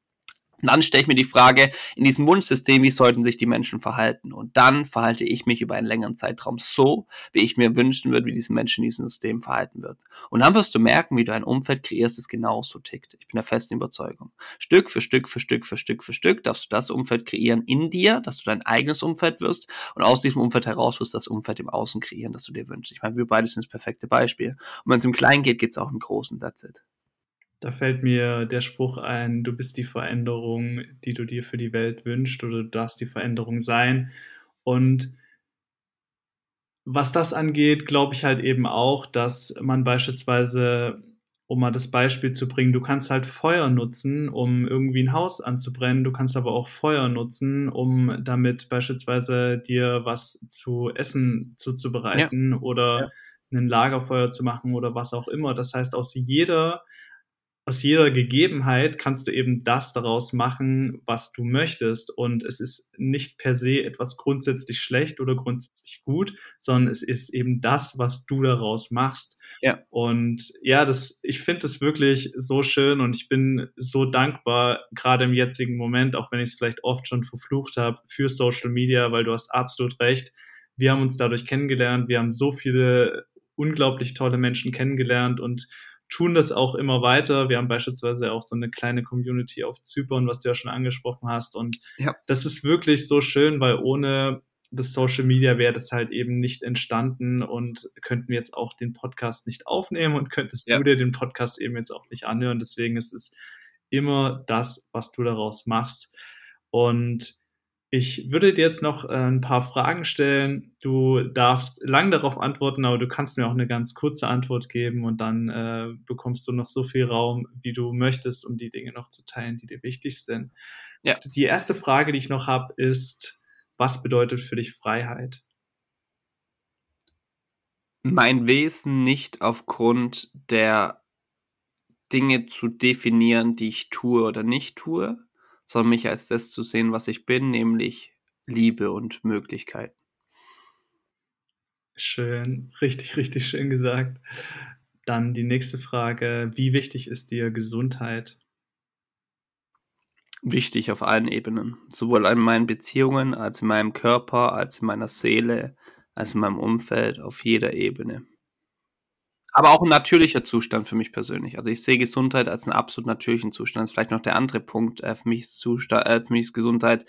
Und dann stelle ich mir die Frage, in diesem Wunschsystem, wie sollten sich die Menschen verhalten? Und dann verhalte ich mich über einen längeren Zeitraum so, wie ich mir wünschen würde, wie diese Menschen in diesem System verhalten würden. Und dann wirst du merken, wie du ein Umfeld kreierst, das genauso tickt. Ich bin der festen Überzeugung. Stück für Stück für Stück für Stück für Stück darfst du das Umfeld kreieren in dir, dass du dein eigenes Umfeld wirst und aus diesem Umfeld heraus wirst du das Umfeld im Außen kreieren, das du dir wünschst. Ich meine, wir beide sind das perfekte Beispiel. Und wenn es im Kleinen geht, geht es auch im Großen. That's it. Da fällt mir der Spruch ein: „Du bist die Veränderung, die du dir für die Welt wünschst“, oder „Du darfst die Veränderung sein“. Und was das angeht, glaube ich halt eben auch, dass man beispielsweise um mal das Beispiel zu bringen, du kannst halt Feuer nutzen, um irgendwie 'n Haus anzubrennen. Du kannst aber auch Feuer nutzen, um damit beispielsweise dir was zu essen Ja. zuzubereiten oder Ja. 'nen Lagerfeuer zu machen oder was auch immer. Das heißt, aus jeder aus jeder Gegebenheit kannst du eben das daraus machen, was du möchtest. Und es ist nicht per se etwas grundsätzlich schlecht oder grundsätzlich gut, sondern es ist eben das, was du daraus machst. Ja. Und ja, das ich finde das wirklich so schön und ich bin so dankbar, grade im jetzigen Moment, auch wenn ich's vielleicht oft schon verflucht habe, für Social Media, weil du hast absolut recht. Wir haben uns dadurch kennengelernt. Wir haben so viele unglaublich tolle Menschen kennengelernt und tun das auch immer weiter. Wir haben beispielsweise auch so 'ne kleine Community auf Zypern, was du ja schon angesprochen hast. Und Ja. das ist wirklich so schön, weil ohne das Social Media wäre das halt eben nicht entstanden und könnten wir jetzt auch den Podcast nicht aufnehmen und könntest Ja. du dir den Podcast eben jetzt auch nicht anhören. Deswegen ist es immer das, was du daraus machst. Und ich würde dir jetzt noch, äh, 'n paar Fragen stellen. Du darfst lang darauf antworten, aber du kannst mir auch 'ne ganz kurze Antwort geben und dann, äh, bekommst du noch so viel Raum, wie du möchtest, um die Dinge noch zu teilen, die dir wichtig sind. Ja. Die 1. Frage, die ich noch habe, ist: Was bedeutet für dich Freiheit? Mein Wesen nicht aufgrund der Dinge zu definieren, die ich tue oder nicht tue, sondern mich als das zu sehen, was ich bin, nämlich Liebe und Möglichkeiten. Schön, richtig, richtig schön gesagt. Dann die nächste Frage: Wie wichtig ist dir Gesundheit? Wichtig auf allen Ebenen, sowohl an meinen Beziehungen als in meinem Körper, als in meiner Seele, als in meinem Umfeld, auf jeder Ebene. Aber auch 'n natürlicher Zustand für mich persönlich. Also, ich sehe Gesundheit als 'n absolut natürlichen Zustand. Das ist vielleicht noch der andere Punkt, äh, für mich ist äh, für mich ist Gesundheit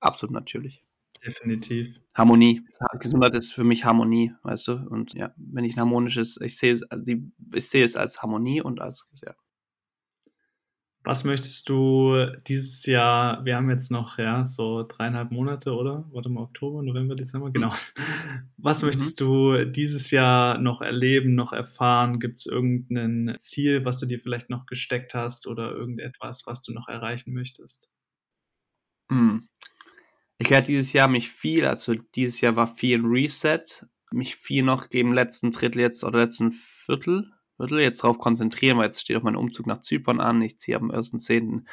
absolut natürlich. Definitiv. Harmonie. Gesundheit ist für mich Harmonie, weißt du? Und ja, wenn ich 'n harmonisches ich sehe es also, die ich sehe es als Harmonie und als ja. Was möchtest du dieses Jahr wir haben jetzt noch, ja, so 3 1/2 Monate, oder? Warte mal, Oktober, November, Dezember, genau. Was Mhm. möchtest du dieses Jahr noch erleben, noch erfahren? Gibt's irgend 'nen Ziel, was du dir vielleicht noch gesteckt hast oder irgendetwas, was du noch erreichen möchtest? Hm. Ich werde dieses Jahr mich viel also, dieses Jahr war viel Reset, mich viel noch im letzten Drittel jetzt oder letzten Viertel Viertel jetzt drauf konzentrieren, weil jetzt steht auch mein Umzug nach Zypern an. Ich ziehe am 1.10.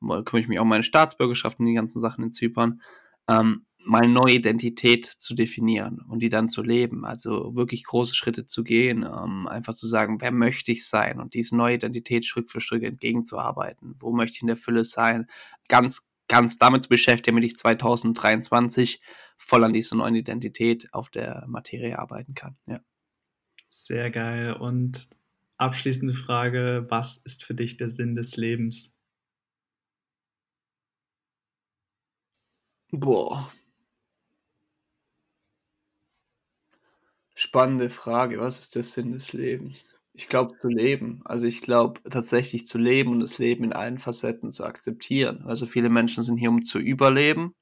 mal kümmere ich mich um meine Staatsbürgerschaft und die ganzen Sachen in Zypern. Ähm, meine neue Identität zu definieren und die dann zu leben. Also, wirklich große Schritte zu gehen, ähm, einfach zu sagen: „Wer möchte ich sein?“ Und diese neue Identität Schritt für Schritt entgegenzuarbeiten. Wo möchte ich in der Fülle sein? Ganz ganz damit zu beschäftigen, damit ich 2023 voll an dieser neuen Identität auf der Materie arbeiten kann, ja. Sehr geil. Und abschließende Frage: Was ist für dich der Sinn des Lebens? Boah. Spannende Frage. Was ist der Sinn des Lebens? Ich glaube, zu leben. Also, ich glaube tatsächlich zu leben und das Leben in allen Facetten zu akzeptieren. Also, viele Menschen sind hier, um zu überleben.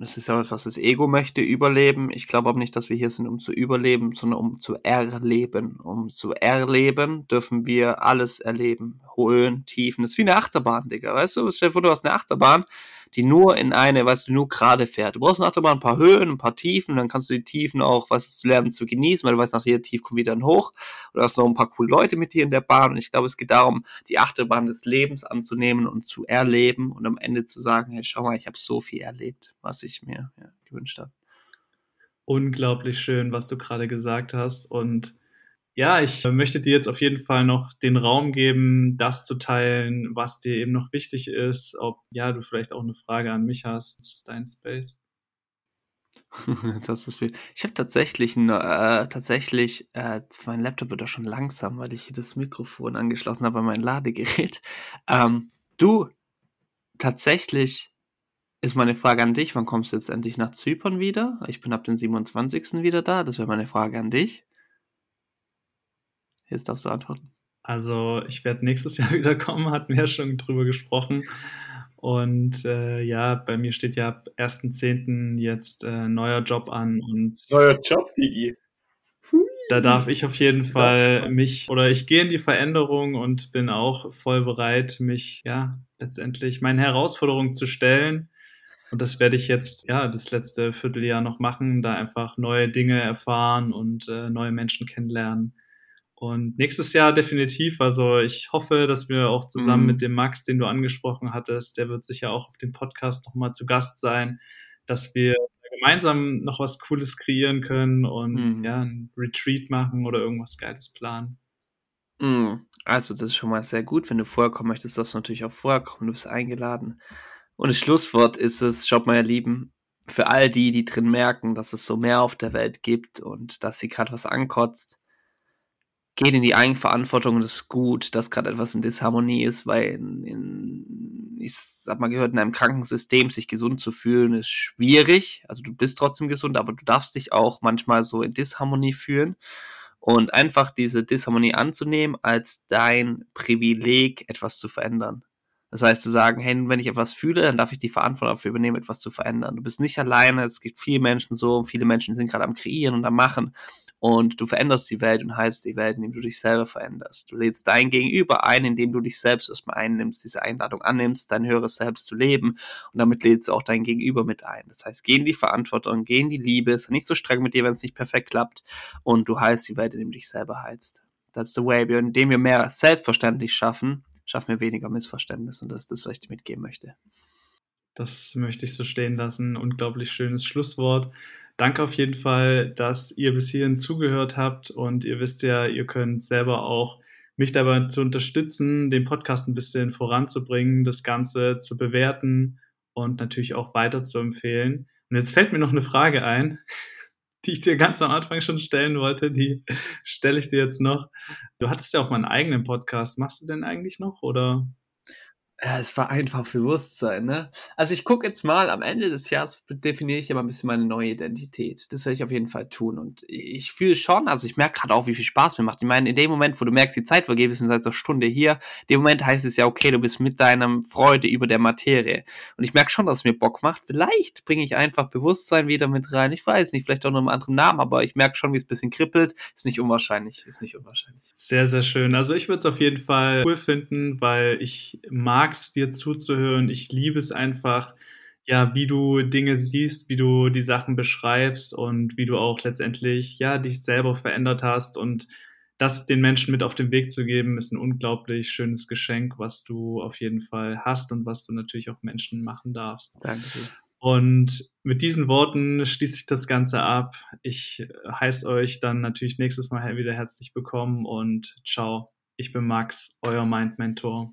Das ist ja auch was das Ego möchte, überleben. Ich glaube aber nicht, dass wir hier sind, um zu überleben, sondern um zu erleben. Um zu erleben dürfen wir alles erleben. Höhen, Tiefen. Das ist wie 'ne Achterbahn, Digga, weißt du? Stell dir vor, du hast 'ne Achterbahn, die nur in eine weißt du, nur gerade fährt. Du brauchst 'ne Achterbahn, 'n paar Höhen, 'n paar Tiefen, dann kannst du die Tiefen auch weißt du, lernen zu genießen, weil du weißt, nach jeder Tief kommt wieder 'n Hoch. Du hast noch 'n paar coole Leute mit dir in der Bahn. Und ich glaube, es geht darum, die Achterbahn des Lebens anzunehmen und zu erleben und am Ende zu sagen: „Hey, schau mal, ich habe so viel erlebt, was ich mir, ja, gewünscht habe.“ Unglaublich schön, was du grade gesagt hast. Und Ja, ich möchte dir jetzt auf jeden Fall noch den Raum geben, das zu teilen, was dir eben noch wichtig ist, ob, ja, du vielleicht auch 'ne Frage an mich hast. Das ist dein Space. Jetzt hast du's mir ich habe tatsächlich äh, tatsächlich, äh, mein Laptop wird auch schon langsam, weil ich hier das Mikrofon angeschlossen habe an mein Ladegerät. Ähm, du, tatsächlich ist meine Frage an dich: Wann kommst du jetzt endlich nach Zypern wieder? Ich bin ab dem 27. wieder da. Das wäre meine Frage an dich. Jetzt darfst du antworten. Also, ich werde nächstes Jahr wiederkommen, hatten wir ja schon drüber gesprochen. Und, äh, ja, bei mir steht ja ab 1.10. jetzt, äh, neuer Job an und Neuer Job, Digi. Hui. da darf ich auf jeden Fall mich oder ich gehe in die Veränderung und bin auch voll bereit, mich, ja, letztendlich meinen Herausforderungen zu stellen. Und das werde ich jetzt, ja, das letzte Vierteljahr noch machen, da einfach neue Dinge erfahren und, äh, neue Menschen kennenlernen. Und nächstes Jahr definitiv. Also, ich hoffe, dass wir auch zusammen mit Mhm. dem Max, den du angesprochen hattest der wird sicher auch auf dem Podcast noch mal zu Gast sein, dass wir gemeinsam noch was Cooles kreieren können und, Mhm. ja, 'n Retreat machen oder irgendwas Geiles planen. Mhm. Also, das ist schon mal sehr gut. Wenn du vorher kommen möchtest, darfst du natürlich auch vorher kommen. Du bist eingeladen. Und das Schlusswort ist es: Schaut mal, ihr Lieben, für all die, die drin merken, dass es so mehr auf der Welt gibt und dass sie grad was ankotzt geht in die Eigenverantwortung und es ist gut, dass grad etwas in Disharmonie ist, weil in in ich s habe mal gehört, in einem kranken System sich gesund zu fühlen, ist schwierig. Also, du bist trotzdem gesund, aber du darfst dich auch manchmal so in Disharmonie fühlen. Und einfach diese Disharmonie anzunehmen als dein Privileg, etwas zu verändern. Das heißt, zu sagen: „Hey, wenn ich etwas fühle, dann darf ich die Verantwortung dafür übernehmen, etwas zu verändern.“ Du bist nicht alleine, es gibt viele Menschen so, viele Menschen sind grad am Kreieren und am Machen. Und du veränderst die Welt und heilst die Welt, indem du dich selber veränderst. Du lädst dein Gegenüber ein, indem du dich selbst erst mal einnimmst, diese Einladung annimmst, dein höheres Selbst zu leben. Und damit lädst du auch dein Gegenüber mit ein. Das heißt, geh in die Verantwortung, geh in die Liebe, sei nicht so streng mit dir, wenn's nicht perfekt klappt. Und du heilst die Welt, indem du dich selber heilst. That's the way. Indem wir mehr selbstverständlich schaffen, schaffen wir weniger Missverständnis. Und das ist das, was ich dir mitgeben möchte. Das möchte ich so stehen lassen. Unglaublich schönes Schlusswort. Danke auf jeden Fall, dass ihr bis hierhin zugehört habt und ihr wisst ja, ihr könnt selber auch mich dabei zu unterstützen, den Podcast 'n bisschen voranzubringen, das Ganze zu bewerten und natürlich auch weiterzuempfehlen. Und jetzt fällt mir noch 'ne Frage ein, die ich dir ganz am Anfang schon stellen wollte, die stelle ich dir jetzt noch. Du hattest ja auch mal 'n eigenen Podcast. Machst du den eigentlich noch, oder? Ja, es war einfach Bewusstsein, ne? Also, ich gucke jetzt mal am Ende des Jahres definiere ich immer 'n bisschen meine neue Identität. Das werde ich auf jeden Fall tun. Und ich fühle schon also, ich merke grad auch, wie viel Spaß mir macht. Ich meine, in dem Moment, wo du merkst, die Zeit vergeht, wir sind seit 'ner Stunde hier, in dem Moment heißt es ja: „Okay, du bist mit deinem Freude über der Materie.“ Und ich merke schon, dass es mir Bock macht. Vielleicht bringe ich einfach Bewusstsein wieder mit rein. Ich weiß nicht, vielleicht auch unter 'nem anderen Namen, aber ich merke schon, wie's bisschen kribbelt. Ist nicht unwahrscheinlich ist nicht unwahrscheinlich. Sehr, sehr schön. Also, ich würde es auf jeden Fall cool finden, weil ich mag's, dir zuzuhören. Ich liebe es einfach, ja, wie du Dinge siehst, wie du die Sachen beschreibst und wie du auch letztendlich, ja, dich selber verändert hast. Und das den Menschen mit auf den Weg zu geben, ist 'n unglaublich schönes Geschenk, was du auf jeden Fall hast und was du natürlich auch Menschen machen darfst. Danke. Und mit diesen Worten schließe ich das Ganze ab. Ich heiße euch dann natürlich nächstes Mal wieder herzlich willkommen und tschau. Ich bin Max, euer Mind Mentor.